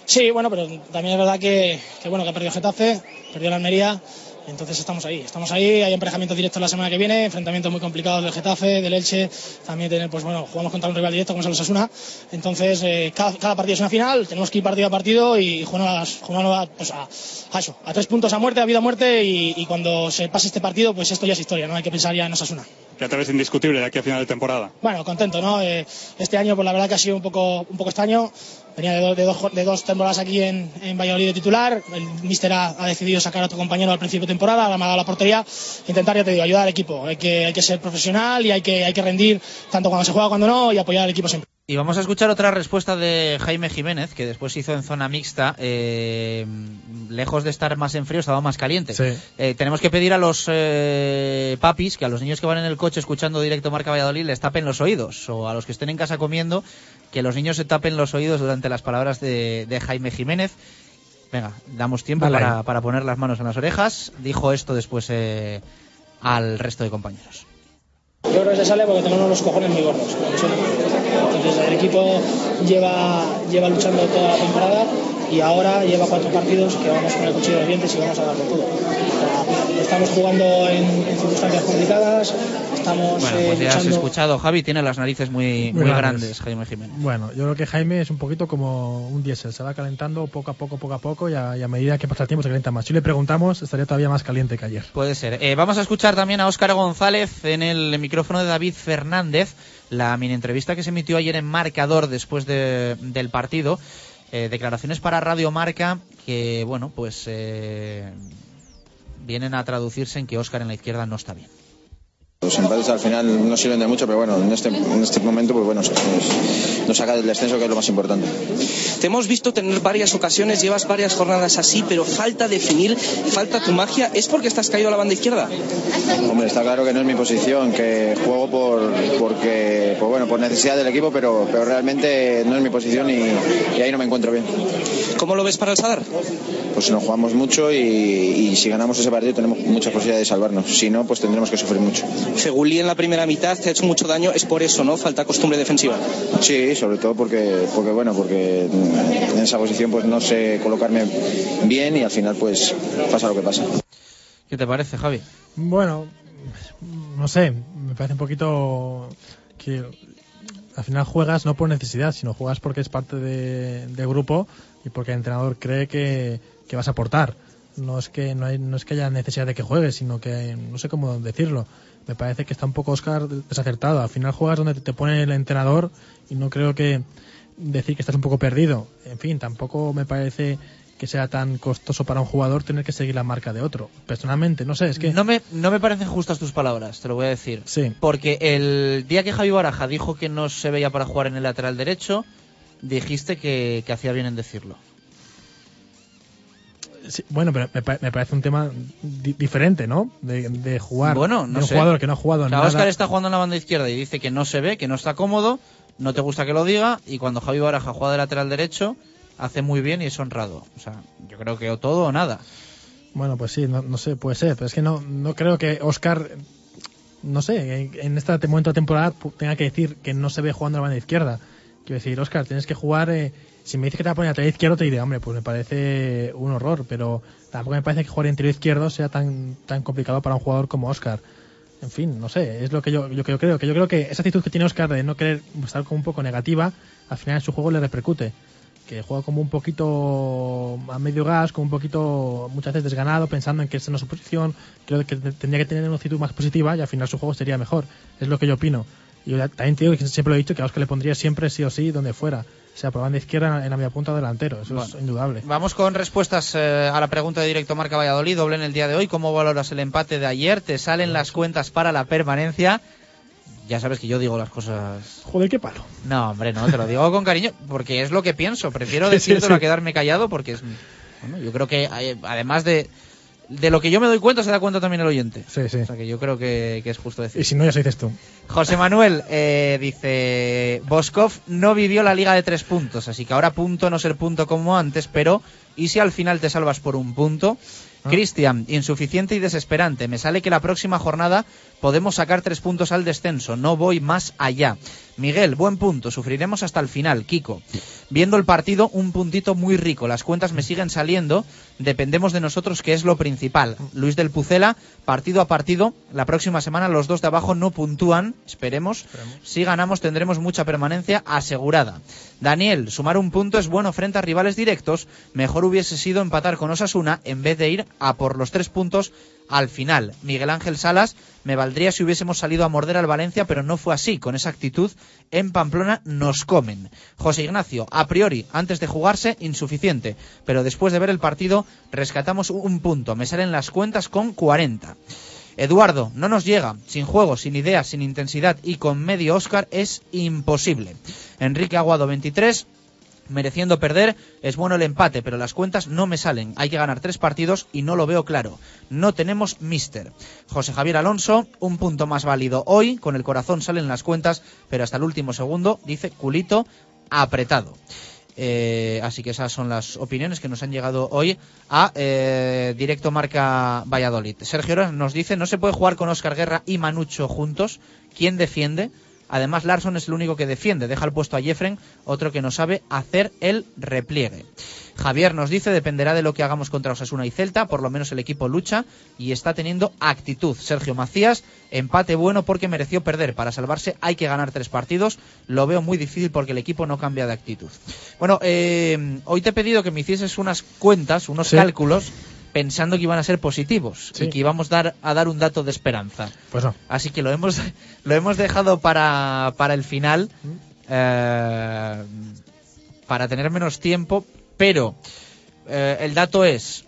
Sí, bueno, pero también es verdad que, que bueno, que ha perdido Getafe, perdió la Almería, entonces estamos ahí, estamos ahí, hay emparejamientos directos la semana que viene, enfrentamientos muy complicados del Getafe, del Elche, también tener, pues bueno, jugamos contra un rival directo como es el Osasuna, entonces eh, cada, cada, partido es una final, tenemos que ir partido a partido y jugar, jugar pues a, a, eso, a tres puntos a muerte, a vida a muerte y, y, cuando se pase este partido, pues esto ya es historia, no hay que pensar ya en Osasuna. Ya te ves indiscutible de aquí a final de temporada. Bueno, contento, ¿no? Eh, este año, pues la verdad que ha sido un poco, un poco extraño. Venía de, do, de, dos, de dos temporadas aquí en, en, Valladolid de titular. El míster ha, ha, decidido sacar a tu compañero al principio de temporada, la a la portería. Intentar, ya te digo, ayudar al equipo. Hay que, hay que ser profesional y hay que, hay que rendir tanto cuando se juega cuando no y apoyar al equipo siempre. Y vamos a escuchar otra respuesta de Jaime Jiménez, que después hizo en zona mixta. Eh, lejos de estar más en frío, estaba más caliente. Eh, tenemos que pedir a los eh, papis, que a los niños que van en el coche escuchando directo Marca Valladolid, les tapen los oídos. O a los que estén en casa comiendo, que los niños se tapen los oídos durante las palabras de, de Jaime Jiménez. Venga, damos tiempo Vale. para, para poner las manos en las orejas. Dijo esto después eh, al resto de compañeros. Yo creo que se sale porque tenemos los cojones muy gordos. Entonces el equipo lleva, lleva luchando toda la temporada y ahora lleva cuatro partidos que vamos con el cuchillo de los dientes y vamos a darlo todo. O sea, estamos jugando en, en circunstancias complicadas, estamos Bueno, eh, pues ya has luchando. escuchado, Javi tiene las narices muy, muy, Muy grandes. grandes. Jaime Jiménez. Bueno, yo creo que Jaime es un poquito como un diésel, se va calentando poco a poco, poco a poco y a, y a medida que pasa el tiempo se calienta más. Si le preguntamos, estaría todavía más caliente que ayer. Puede ser. Eh, vamos a escuchar también a Óscar González en el micrófono de David Fernández, la mini entrevista que se emitió ayer en Marcador después de- del partido. Eh, declaraciones para Radio Marca que, bueno, pues eh, vienen a traducirse en que Óscar en la izquierda no está bien. Los empates al final no sirven de mucho, pero bueno, en este, en este momento pues bueno, nos saca del descenso que es lo más importante. Te hemos visto tener varias ocasiones, llevas varias jornadas así, pero falta definir, falta tu magia. ¿Es porque estás caído a la banda izquierda? Hombre, está claro que no es mi posición, que juego por porque pues bueno, por necesidad del equipo, pero, pero realmente no es mi posición y, y ahí no me encuentro bien. ¿Cómo lo ves para el Sadar? Pues nos jugamos mucho y, y si ganamos ese partido tenemos muchas posibilidades de salvarnos. Si no, pues tendremos que sufrir mucho. Fegulí en la primera mitad te ha hecho mucho daño, es por eso, ¿no? Falta costumbre defensiva. Sí, sobre todo porque, porque bueno, porque en esa posición pues no sé colocarme bien y al final pues pasa lo que pasa. ¿Qué te parece, Javi? Bueno, no sé, me parece un poquito que al final juegas no por necesidad, sino juegas porque es parte de- del grupo y porque el entrenador cree que, que vas a aportar. No es que no, hay, no es que haya necesidad de que juegues, sino que no sé cómo decirlo. Me parece que está un poco Oscar desacertado. Al final juegas donde te pone el entrenador y no creo que decir que estás un poco perdido. En fin, tampoco me parece que sea tan costoso para un jugador tener que seguir la marca de otro. Personalmente, no sé, es que No me, no me parecen justas tus palabras, te lo voy a decir. Sí. Porque el día que Javi Baraja dijo que no se veía para jugar en el lateral derecho, dijiste que, que hacía bien en decirlo. Sí, bueno, pero me, pa- me parece un tema di- diferente, ¿no? De, de jugar. Bueno, de no un sé. jugador que no ha jugado O en sea, nada. Óscar está jugando en la banda izquierda y dice que no se ve, que no está cómodo, no te gusta que lo diga, y cuando Javi Baraja juega de lateral derecho, hace muy bien y es honrado. O sea, yo creo que o todo o nada. Bueno, pues sí, no, no sé, puede ser, pero es que no, no creo que Oscar, no sé, en, en este momento de temporada tenga que decir que no se ve jugando a la banda izquierda. Quiero decir, Oscar, tienes que jugar. eh, si me dices que te va a poner lateral izquierdo, te diré, hombre, pues me parece un horror, pero tampoco me parece que jugar interior izquierdo sea tan, tan complicado para un jugador como Oscar. En fin, no sé, es lo que yo, yo, creo- creo. Que yo creo que esa actitud que tiene Oscar de no querer estar como un poco negativa, al final en su juego le repercute. Que juega como un poquito a medio gas, como un poquito muchas veces desganado, pensando en que esa no es su posición. Creo que te- tendría que tener una actitud más positiva y al final su juego sería mejor. Es lo que yo opino. Y yo también te digo que siempre lo he dicho que a Oscar le pondría siempre sí o sí donde fuera. Sea por banda izquierda, en la media punta delantero. Eso es indudable. Vamos con respuestas eh, a la pregunta de directo Marca Valladolid, doble en el día de hoy. ¿Cómo valoras el empate de ayer? ¿Te salen las cuentas para la permanencia? Ya sabes que yo digo las cosas. Joder, qué palo. No, hombre, no, te lo digo con cariño, porque es lo que pienso. Prefiero Sí, sí, decírtelo sí. a quedarme callado, porque es. Bueno, yo creo que eh, además de. De lo que yo me doy cuenta, se da cuenta también el oyente. Sí, sí. O sea que yo creo que, que es justo decir. Y si no, ya se dices tú. José Manuel eh, dice, Boskov no vivió la liga de tres puntos, así que ahora punto no ser punto como antes, pero ¿y si al final te salvas por un punto? Ah. Cristian, insuficiente y desesperante. Me sale que la próxima jornada podemos sacar tres puntos al descenso. No voy más allá. Miguel, buen punto. Sufriremos hasta el final. Kiko, viendo el partido, un puntito muy rico. Las cuentas me siguen saliendo. Dependemos de nosotros, que es lo principal. Luis del Pucela, partido a partido. La próxima semana los dos de abajo no puntúan. Esperemos. Si ganamos tendremos mucha permanencia asegurada. Daniel, sumar un punto es bueno frente a rivales directos. Mejor hubiese sido empatar con Osasuna en vez de ir a por los tres puntos al final. Miguel Ángel Salas, me valdría si hubiésemos salido a morder al Valencia, pero no fue así. Con esa actitud, en Pamplona nos comen. José Ignacio, a priori, antes de jugarse, insuficiente, pero después de ver el partido, rescatamos un punto. Me salen las cuentas con 40. Eduardo, no nos llega. Sin juego, sin ideas, sin intensidad y con medio Oscar es imposible. Enrique Aguado, 23. Mereciendo perder, es bueno el empate, pero las cuentas no me salen. Hay que ganar tres partidos y no lo veo claro. No tenemos mister. José Javier Alonso, un punto más válido hoy. Con el corazón salen las cuentas, pero hasta el último segundo, dice culito apretado. Eh, así que esas son las opiniones que nos han llegado hoy a eh, Directo Marca Valladolid. Sergio nos dice, no se puede jugar con Oscar Guerra y Manucho juntos. ¿Quién defiende? Además, Larson es el único que defiende. Deja el puesto a Jeffren, otro que no sabe hacer el repliegue. Javier nos dice, dependerá de lo que hagamos contra Osasuna y Celta, por lo menos el equipo lucha y está teniendo actitud. Sergio Macías, empate bueno porque mereció perder. Para salvarse hay que ganar tres partidos. Lo veo muy difícil porque el equipo no cambia de actitud. Bueno, eh, hoy te he pedido que me hicieses unas cuentas, unos Sí. cálculos, pensando que iban a ser positivos Sí. y que íbamos a dar, a dar un dato de esperanza. Pues no. Así que lo hemos, lo hemos dejado para, para el final, eh, para tener menos tiempo, pero eh, el dato es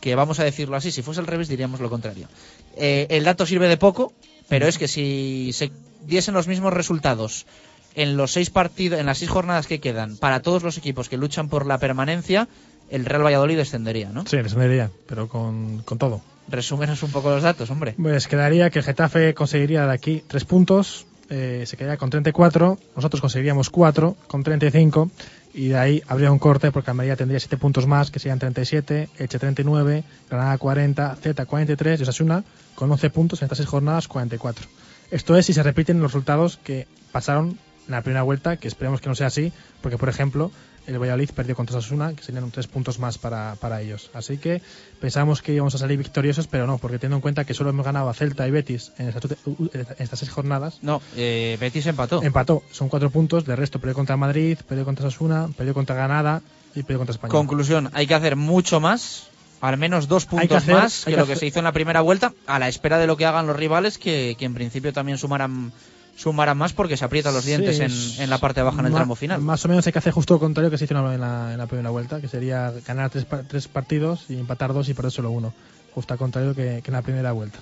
que, vamos a decirlo así, si fuese al revés diríamos lo contrario. Eh, el dato sirve de poco, pero es que si se diesen los mismos resultados en los seis partidos, en las seis jornadas que quedan, para todos los equipos que luchan por la permanencia, el Real Valladolid descendería, ¿no? Sí, descendería, pero con, con todo. Resúmenos un poco los datos, hombre. Pues quedaría que el Getafe conseguiría de aquí tres puntos, eh, se quedaría con 34, nosotros conseguiríamos 4 con 35 y de ahí habría un corte porque Almería tendría 7 puntos más, que serían 37, Elche 39, Granada 40, Z 43 y Osasuna con 11 puntos en estas 6 jornadas 44. Esto es si se repiten los resultados que pasaron en la primera vuelta, que esperemos que no sea así, porque por ejemplo el Valladolid perdió contra Osasuna, que serían 3 puntos más para, para ellos. Así que pensamos que íbamos a salir victoriosos, pero no, porque teniendo en cuenta que solo hemos ganado a Celta y Betis en estas, en estas seis jornadas. No, eh, Betis empató. Empató, son cuatro puntos, de resto perdió contra Madrid, perdió contra Osasuna, perdió contra Granada y perdió contra España. Conclusión, hay que hacer mucho más, al menos dos que puntos hacer- más que que lo que hacer- se hizo en la primera vuelta, a la espera de lo que hagan los rivales, que, que en principio también sumarán, sumarán más porque se aprietan los dientes Sí, en, en la parte baja en el tramo final. Más o menos hay que hacer justo lo contrario que se hizo en la, en la- primera vuelta, que sería ganar tres, tres partidos y empatar dos y perder solo uno. Justo al contrario que, que en la primera vuelta.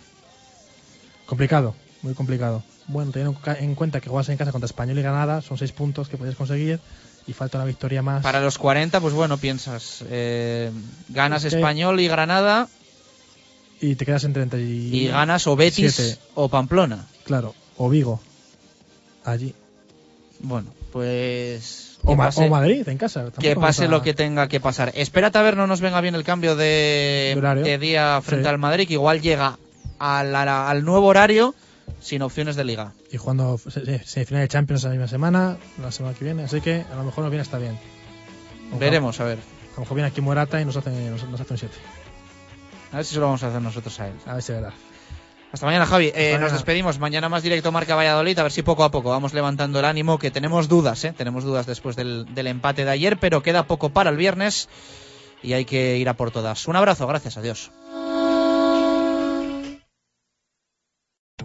Complicado, muy complicado. Bueno, teniendo en cuenta que juegas en casa contra Español y Granada, son seis puntos que puedes conseguir y falta una victoria más. Para los 40, pues bueno, piensas, eh, ganas Español y Granada Y te quedas en 30 y... y ganas o Betis o Pamplona. Claro, o Vigo. Allí. Bueno, pues... O, pase- Madrid, en casa. Que pase a- lo que tenga que pasar. Espérate a ver, no nos venga bien el cambio de, De día frente Sí. al Madrid, que igual llega al, al- al nuevo horario sin opciones de liga. Y jugando se- se- semifinal de Champions la misma semana, la semana que viene. Así que a lo mejor nos viene hasta bien. Ojalá. Veremos, a ver. A lo mejor viene aquí Morata y nos hace, nos, nos hace un 7. A ver si se lo vamos a hacer nosotros a él. A ver si verá. Hasta mañana, Javi. Eh, mañana. Nos despedimos. Mañana más directo Marca Valladolid. A ver si poco a poco vamos levantando el ánimo, que tenemos dudas, ¿eh? Tenemos dudas después del, del empate de ayer, pero queda poco para el viernes y hay que ir a por todas. Un abrazo, gracias, adiós.